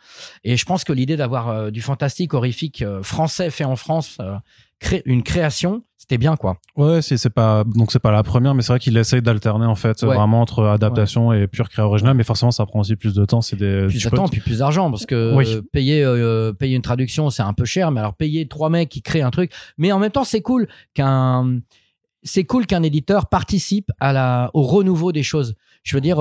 Et je pense que l'idée d'avoir euh, du fantastique horrifique euh, français fait en France, euh, cré- une création, c'était bien, quoi. Ouais, c'est pas donc c'est pas la première, mais c'est vrai qu'il essaye d'alterner en fait Ouais. vraiment entre adaptation et pure créa originale, mais forcément ça prend aussi plus de temps. C'est des Plus de temps, puis plus d'argent, parce que Oui. payer, euh, payer une traduction, c'est un peu cher, mais alors payer trois mecs qui créent un truc, mais en même temps, c'est cool qu'un, c'est cool qu'un éditeur participe à la, au renouveau des choses. Je veux dire,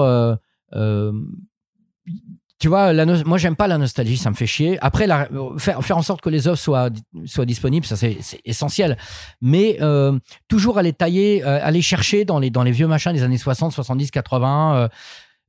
tu vois, la no- moi j'aime pas la nostalgie, ça me fait chier. Après, la- faire, faire en sorte que les offres soient, soient disponibles, ça c'est essentiel. Mais euh, toujours aller tailler, euh, aller chercher dans les, dans les vieux machins des années 60, 70, 80.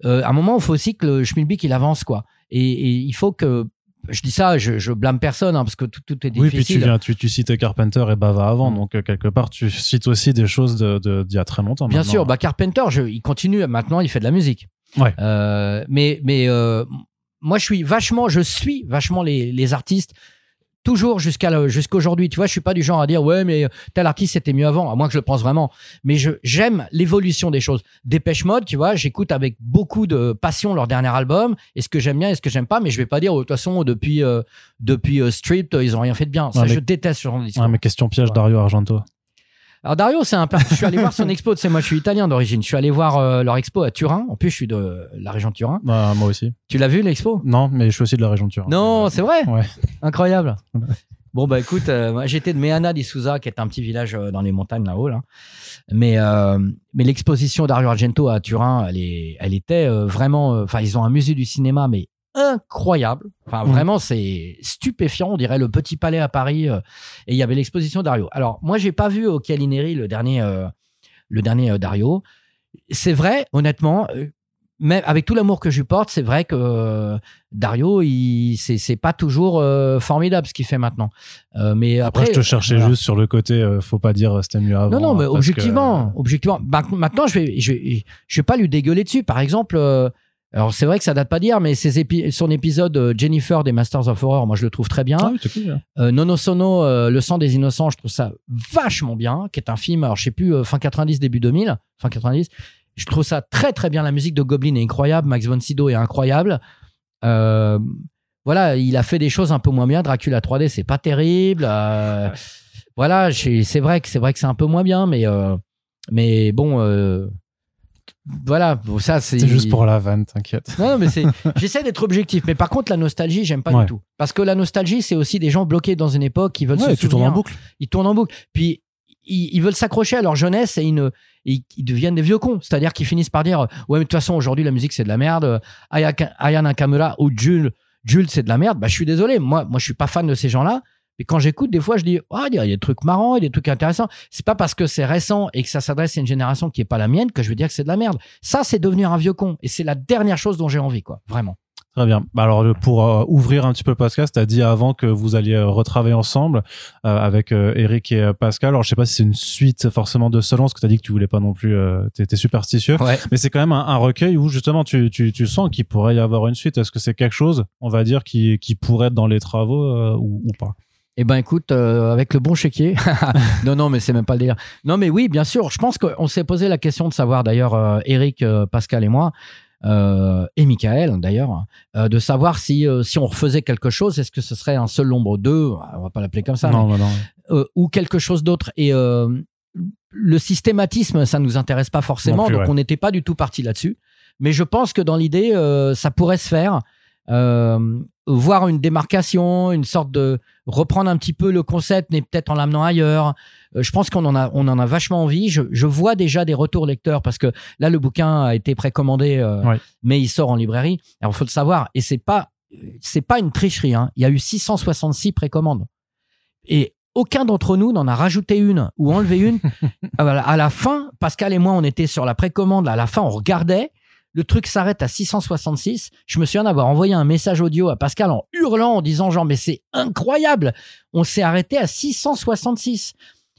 euh, à un moment, il faut aussi que le Schmilblick il avance quoi. Et, et il faut que je dis ça, je, je blâme personne hein, parce que tout, tout est difficile. Oui, puis tu viens, tu, tu citais Carpenter et Bava avant, Mm. donc euh, quelque part tu cites aussi des choses de de- d'il y a très longtemps. Bien maintenant. sûr, bah Carpenter, je- il continue maintenant, il fait de la musique. Ouais. Euh, mais mais euh, moi, je suis vachement, je suis vachement les, les artistes toujours jusqu'à jusqu'aujourd'hui. Tu vois, je suis pas du genre à dire ouais, mais tel artiste c'était mieux avant, à moins que je le pense vraiment. Mais je j'aime l'évolution des choses. Dépêche Mode, tu vois, j'écoute avec beaucoup de passion leur dernier album. Et ce que j'aime bien et ce que j'aime pas, mais je vais pas dire oh, de toute façon depuis euh, depuis euh, Strip, euh, ils ont rien fait de bien. Ça, Ouais, mais- je déteste ce genre de discours. Ouais, mais question piège, Dario Argento. Alors Dario, c'est un. Je suis allé voir son expo. Tu sais, moi, je suis italien d'origine. Je suis allé voir euh, leur expo à Turin. En plus, je suis de la région de Turin. Bah, moi aussi. Tu l'as vu l'expo? Non, mais je suis aussi de la région de Turin. Non, c'est vrai? Ouais. Incroyable. Bon bah écoute, euh, j'étais de Meana di Sousa, qui est un petit village euh, dans les montagnes là-haut. Là. Mais euh, mais l'exposition Dario Argento à Turin, elle est, elle était vraiment. Enfin, ils ont un musée du cinéma, mais incroyable. Enfin, Mhm. vraiment, c'est stupéfiant. On dirait le Petit Palais à Paris. euh, et il y avait l'exposition Dario. Alors, moi, j'ai pas vu au Calineri le dernier, euh, le dernier euh, Dario. C'est vrai, honnêtement, même avec tout l'amour que je lui porte, c'est vrai que Dario, il, c'est, c'est pas toujours formidable ce qu'il fait maintenant. Mais après, Après, je te cherchais voilà. juste sur le côté, faut pas dire c'était mieux avant. Non, non, mais que- objectivement, objectivement. Bah, maintenant, je vais, je vais, je vais pas lui dégueuler dessus. Par exemple, alors c'est vrai que ça date pas d'hier, mais ses épi- son épisode euh, Jennifer des Masters of Horror, moi je le trouve très bien. Ah oui, t'es cool. Euh, Nono Sono, euh, Le sang des innocents, je trouve ça vachement bien, qui est un film, alors je sais plus, euh, fin 90, début 2000, fin 90. Je trouve ça très très bien. La musique de Goblin est incroyable, Max von Sydow est incroyable. Voilà, il a fait des choses un peu moins bien. Dracula 3D, c'est pas terrible. Voilà, c'est vrai que c'est vrai que c'est un peu moins bien, mais mais bon, voilà, bon, ça c'est C'est juste pour la vanne, t'inquiète. non, non, mais c'est. J'essaie d'être objectif, mais par contre, la nostalgie, j'aime pas Ouais. du tout. Parce que la nostalgie, c'est aussi des gens bloqués dans une époque qui veulent Ouais, se tu tournes en souvenir. boucle. Ils tournent en boucle. Puis ils, ils veulent s'accrocher à leur jeunesse et ils, ne- ils, ils deviennent des vieux cons. C'est-à-dire qu'ils finissent par dire ouais, mais de toute façon aujourd'hui la musique c'est de la merde. Aya Nakamura ou Jules, Jules c'est de la merde. Bah je suis désolé. Moi, moi je suis pas fan de ces gens-là. Et quand j'écoute, des fois, je dis, ah, il y a des trucs marrants, il y a des trucs intéressants. C'est pas parce que c'est récent et que ça s'adresse à une génération qui est pas la mienne que je veux dire que c'est de la merde. Ça, c'est devenir un vieux con. Et c'est la dernière chose dont j'ai envie, quoi. Vraiment. Très bien. Bah Alors le- pour euh, ouvrir un petit peu le podcast, t'as dit avant que vous alliez euh, retravailler ensemble euh, avec euh, Eric et euh, Pascal. Alors je sais pas si c'est une suite forcément de Solon, parce que t'as dit que tu voulais pas non plus, euh, t'étais superstitieux. Ouais. Mais c'est quand même un, un recueil où justement tu, tu, tu sens qu'il pourrait y avoir une suite. Est-ce que c'est quelque chose, on va dire, qui, qui pourrait être dans les travaux euh, ou, ou pas? Eh ben écoute, euh, avec le bon chéquier. non, non, mais c'est même pas le délire. Non, mais oui, bien sûr. Je pense qu'on s'est posé la question de savoir, d'ailleurs, euh, Eric, euh, Pascal et moi, euh, et Michael d'ailleurs, de savoir si si on refaisait quelque chose, est-ce que ce serait un seul ombre 2, on va pas l'appeler comme ça, non, mais, non, non. ou quelque chose d'autre. Et le systématisme, ça nous intéresse pas forcément, plus, donc ouais. on n'était pas du tout parti là-dessus. Mais je pense que dans l'idée, ça pourrait se faire. Euh, voir une démarcation, une sorte de reprendre un petit peu le concept, mais peut-être en l'amenant ailleurs. Euh, je pense qu'on en a, on en a vachement envie. Je, je vois déjà des retours lecteurs parce que là, le bouquin a été précommandé, euh, Ouais. mais il sort en librairie. Alors, faut le savoir. Et c'est pas, c'est pas une tricherie. Hein. Il y a eu 666 précommandes. Et aucun d'entre nous n'en a rajouté une ou enlevé une. la- à la fin, Pascal et moi, on était sur la précommande. À la fin, on regardait. Le truc s'arrête à 666. Je me souviens d'avoir envoyé un message audio à Pascal en hurlant, en disant genre, mais c'est incroyable. On s'est arrêté à 666.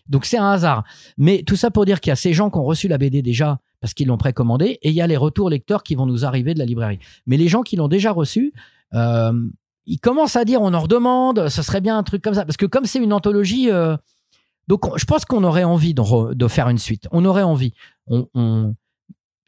Donc c'est un hasard. Mais tout ça pour dire qu'il y a ces gens qui ont reçu la BD déjà parce qu'ils l'ont précommandé et il y a les retours lecteurs qui vont nous arriver de la librairie. Mais les gens qui l'ont déjà reçu, euh, ils commencent à dire on en redemande, ce serait bien un truc comme ça. Parce que comme c'est une anthologie, euh, donc on- je pense qu'on aurait envie de, re- de faire une suite. On aurait envie.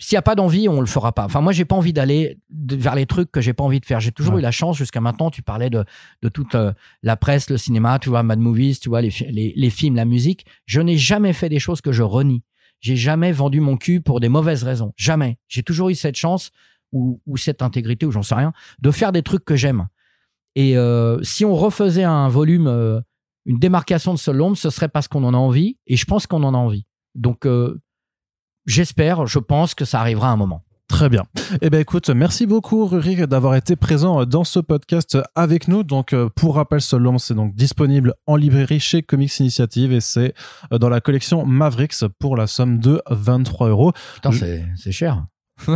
S'il n'y a pas d'envie, on le fera pas. Enfin, moi, j'ai pas envie d'aller vers les trucs que j'ai pas envie de faire. J'ai toujours Ouais. eu la chance jusqu'à maintenant. Tu parlais de, de toute euh, la presse, le cinéma, tu vois, Mad Movies, tu vois, les, fi- les, les films, la musique. Je n'ai jamais fait des choses que je renie. J'ai jamais vendu mon cul pour des mauvaises raisons. Jamais. J'ai toujours eu cette chance ou, ou cette intégrité, ou j'en sais rien, de faire des trucs que j'aime. Et euh, si on refaisait un volume, euh, une démarcation de Seul L'Ombre, ce serait parce qu'on en a envie. Et je pense qu'on en a envie. Donc, j'espère, je pense que ça arrivera à un moment. Très bien. Eh ben écoute, merci beaucoup Rurik d'avoir été présent dans ce podcast avec nous. Donc euh, pour rappel, Seul L'Ombre, c'est donc disponible en librairie chez Comics Initiative et c'est euh, dans la collection Mavericks pour la somme de 23 euros. Putain, c'est, c'est cher.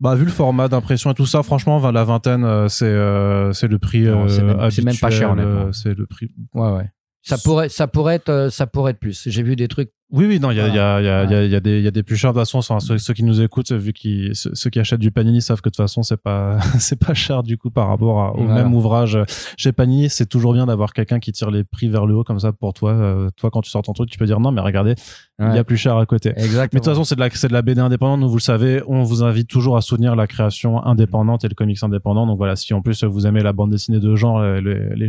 Bah vu le format d'impression et tout ça, franchement, la vingtaine, euh, c'est euh, c'est le prix. Non, c'est euh, même- c'est même pas cher, honnêtement. euh, C'est le prix. ouais, ouais. Ça pourrait, ça pourrait être, euh, ça pourrait être plus. J'ai vu des trucs. Oui, oui, non, il y a, il y, a, il y, a, y, a, il y, a des- il y a des plus chers de toute façon. enfin, ceux, ceux qui nous écoutent, vu qu'ils, ceux, ceux qui achètent du Panini savent que de toute façon, c'est pas, c'est pas cher du coup par rapport à- au Voilà. même ouvrage. Chez Panini, c'est toujours bien d'avoir quelqu'un qui tire les prix vers le haut comme ça pour toi. Euh, toi, quand tu sors ton truc, tu peux dire non, mais regardez, il y a plus cher à côté. Exactement. Mais de toute façon, c'est de la, c'est de la BD indépendante. Nous, vous le savez, on vous invite toujours à soutenir la création indépendante et le comics indépendant. Donc voilà, si en plus vous aimez la bande dessinée de genre, euh, les, les,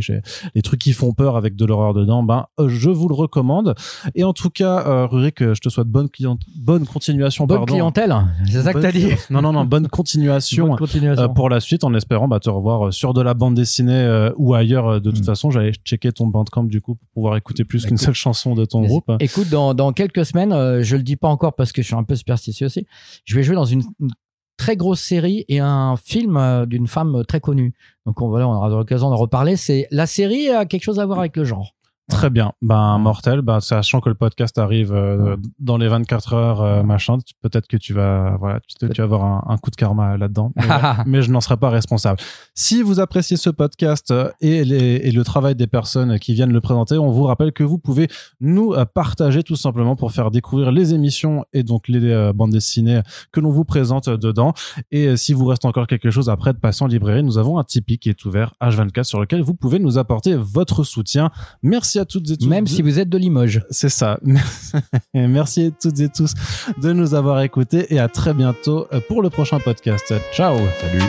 les trucs qui font peur avec de l'horreur dedans, ben, je vous le recommande. Et en tout cas, euh, Rurik, euh, je te souhaite bonne client, bonne continuation, Bonne pardon. clientèle, c'est ça que t'as dit. Non, non, non, bonne continuation. Bonne continuation. euh, pour la suite, en espérant bah, te revoir sur de la bande dessinée euh, ou ailleurs. De toute Mm. façon, j'allais checker ton bandcamp du coup pour pouvoir écouter plus qu'une Écoute. seule chanson de ton groupe. Écoute, dans, dans quelques semaines, euh, je le dis pas encore parce que je suis un peu superstitieux aussi, je vais jouer dans une, une très grosse série et un film d'une femme très connue. Donc on, voilà, on aura l'occasion d'en reparler. C'est la série a quelque chose à voir avec le genre. Très bien. Ben, mortel. Ben, sachant que le podcast arrive euh, Ouais. dans les 24 heures, euh, machin, peut-être que tu vas, voilà, tu vas avoir un, un coup de karma là-dedans. Mais, mais je n'en serai pas responsable. Si vous appréciez ce podcast euh, et, les- et le travail des personnes qui viennent le présenter, on vous rappelle que vous pouvez nous partager tout simplement pour faire découvrir les émissions et donc les euh, bandes dessinées que l'on vous présente dedans. Et si vous reste encore quelque chose après de passer en librairie, nous avons un Tipeee qui est ouvert H24 sur lequel vous pouvez nous apporter votre soutien. Merci à toutes et tous. Même si vous êtes de Limoges. c'est ça. Merci à toutes et tous de nous avoir écoutés et à très bientôt pour le prochain podcast. Ciao. Salut.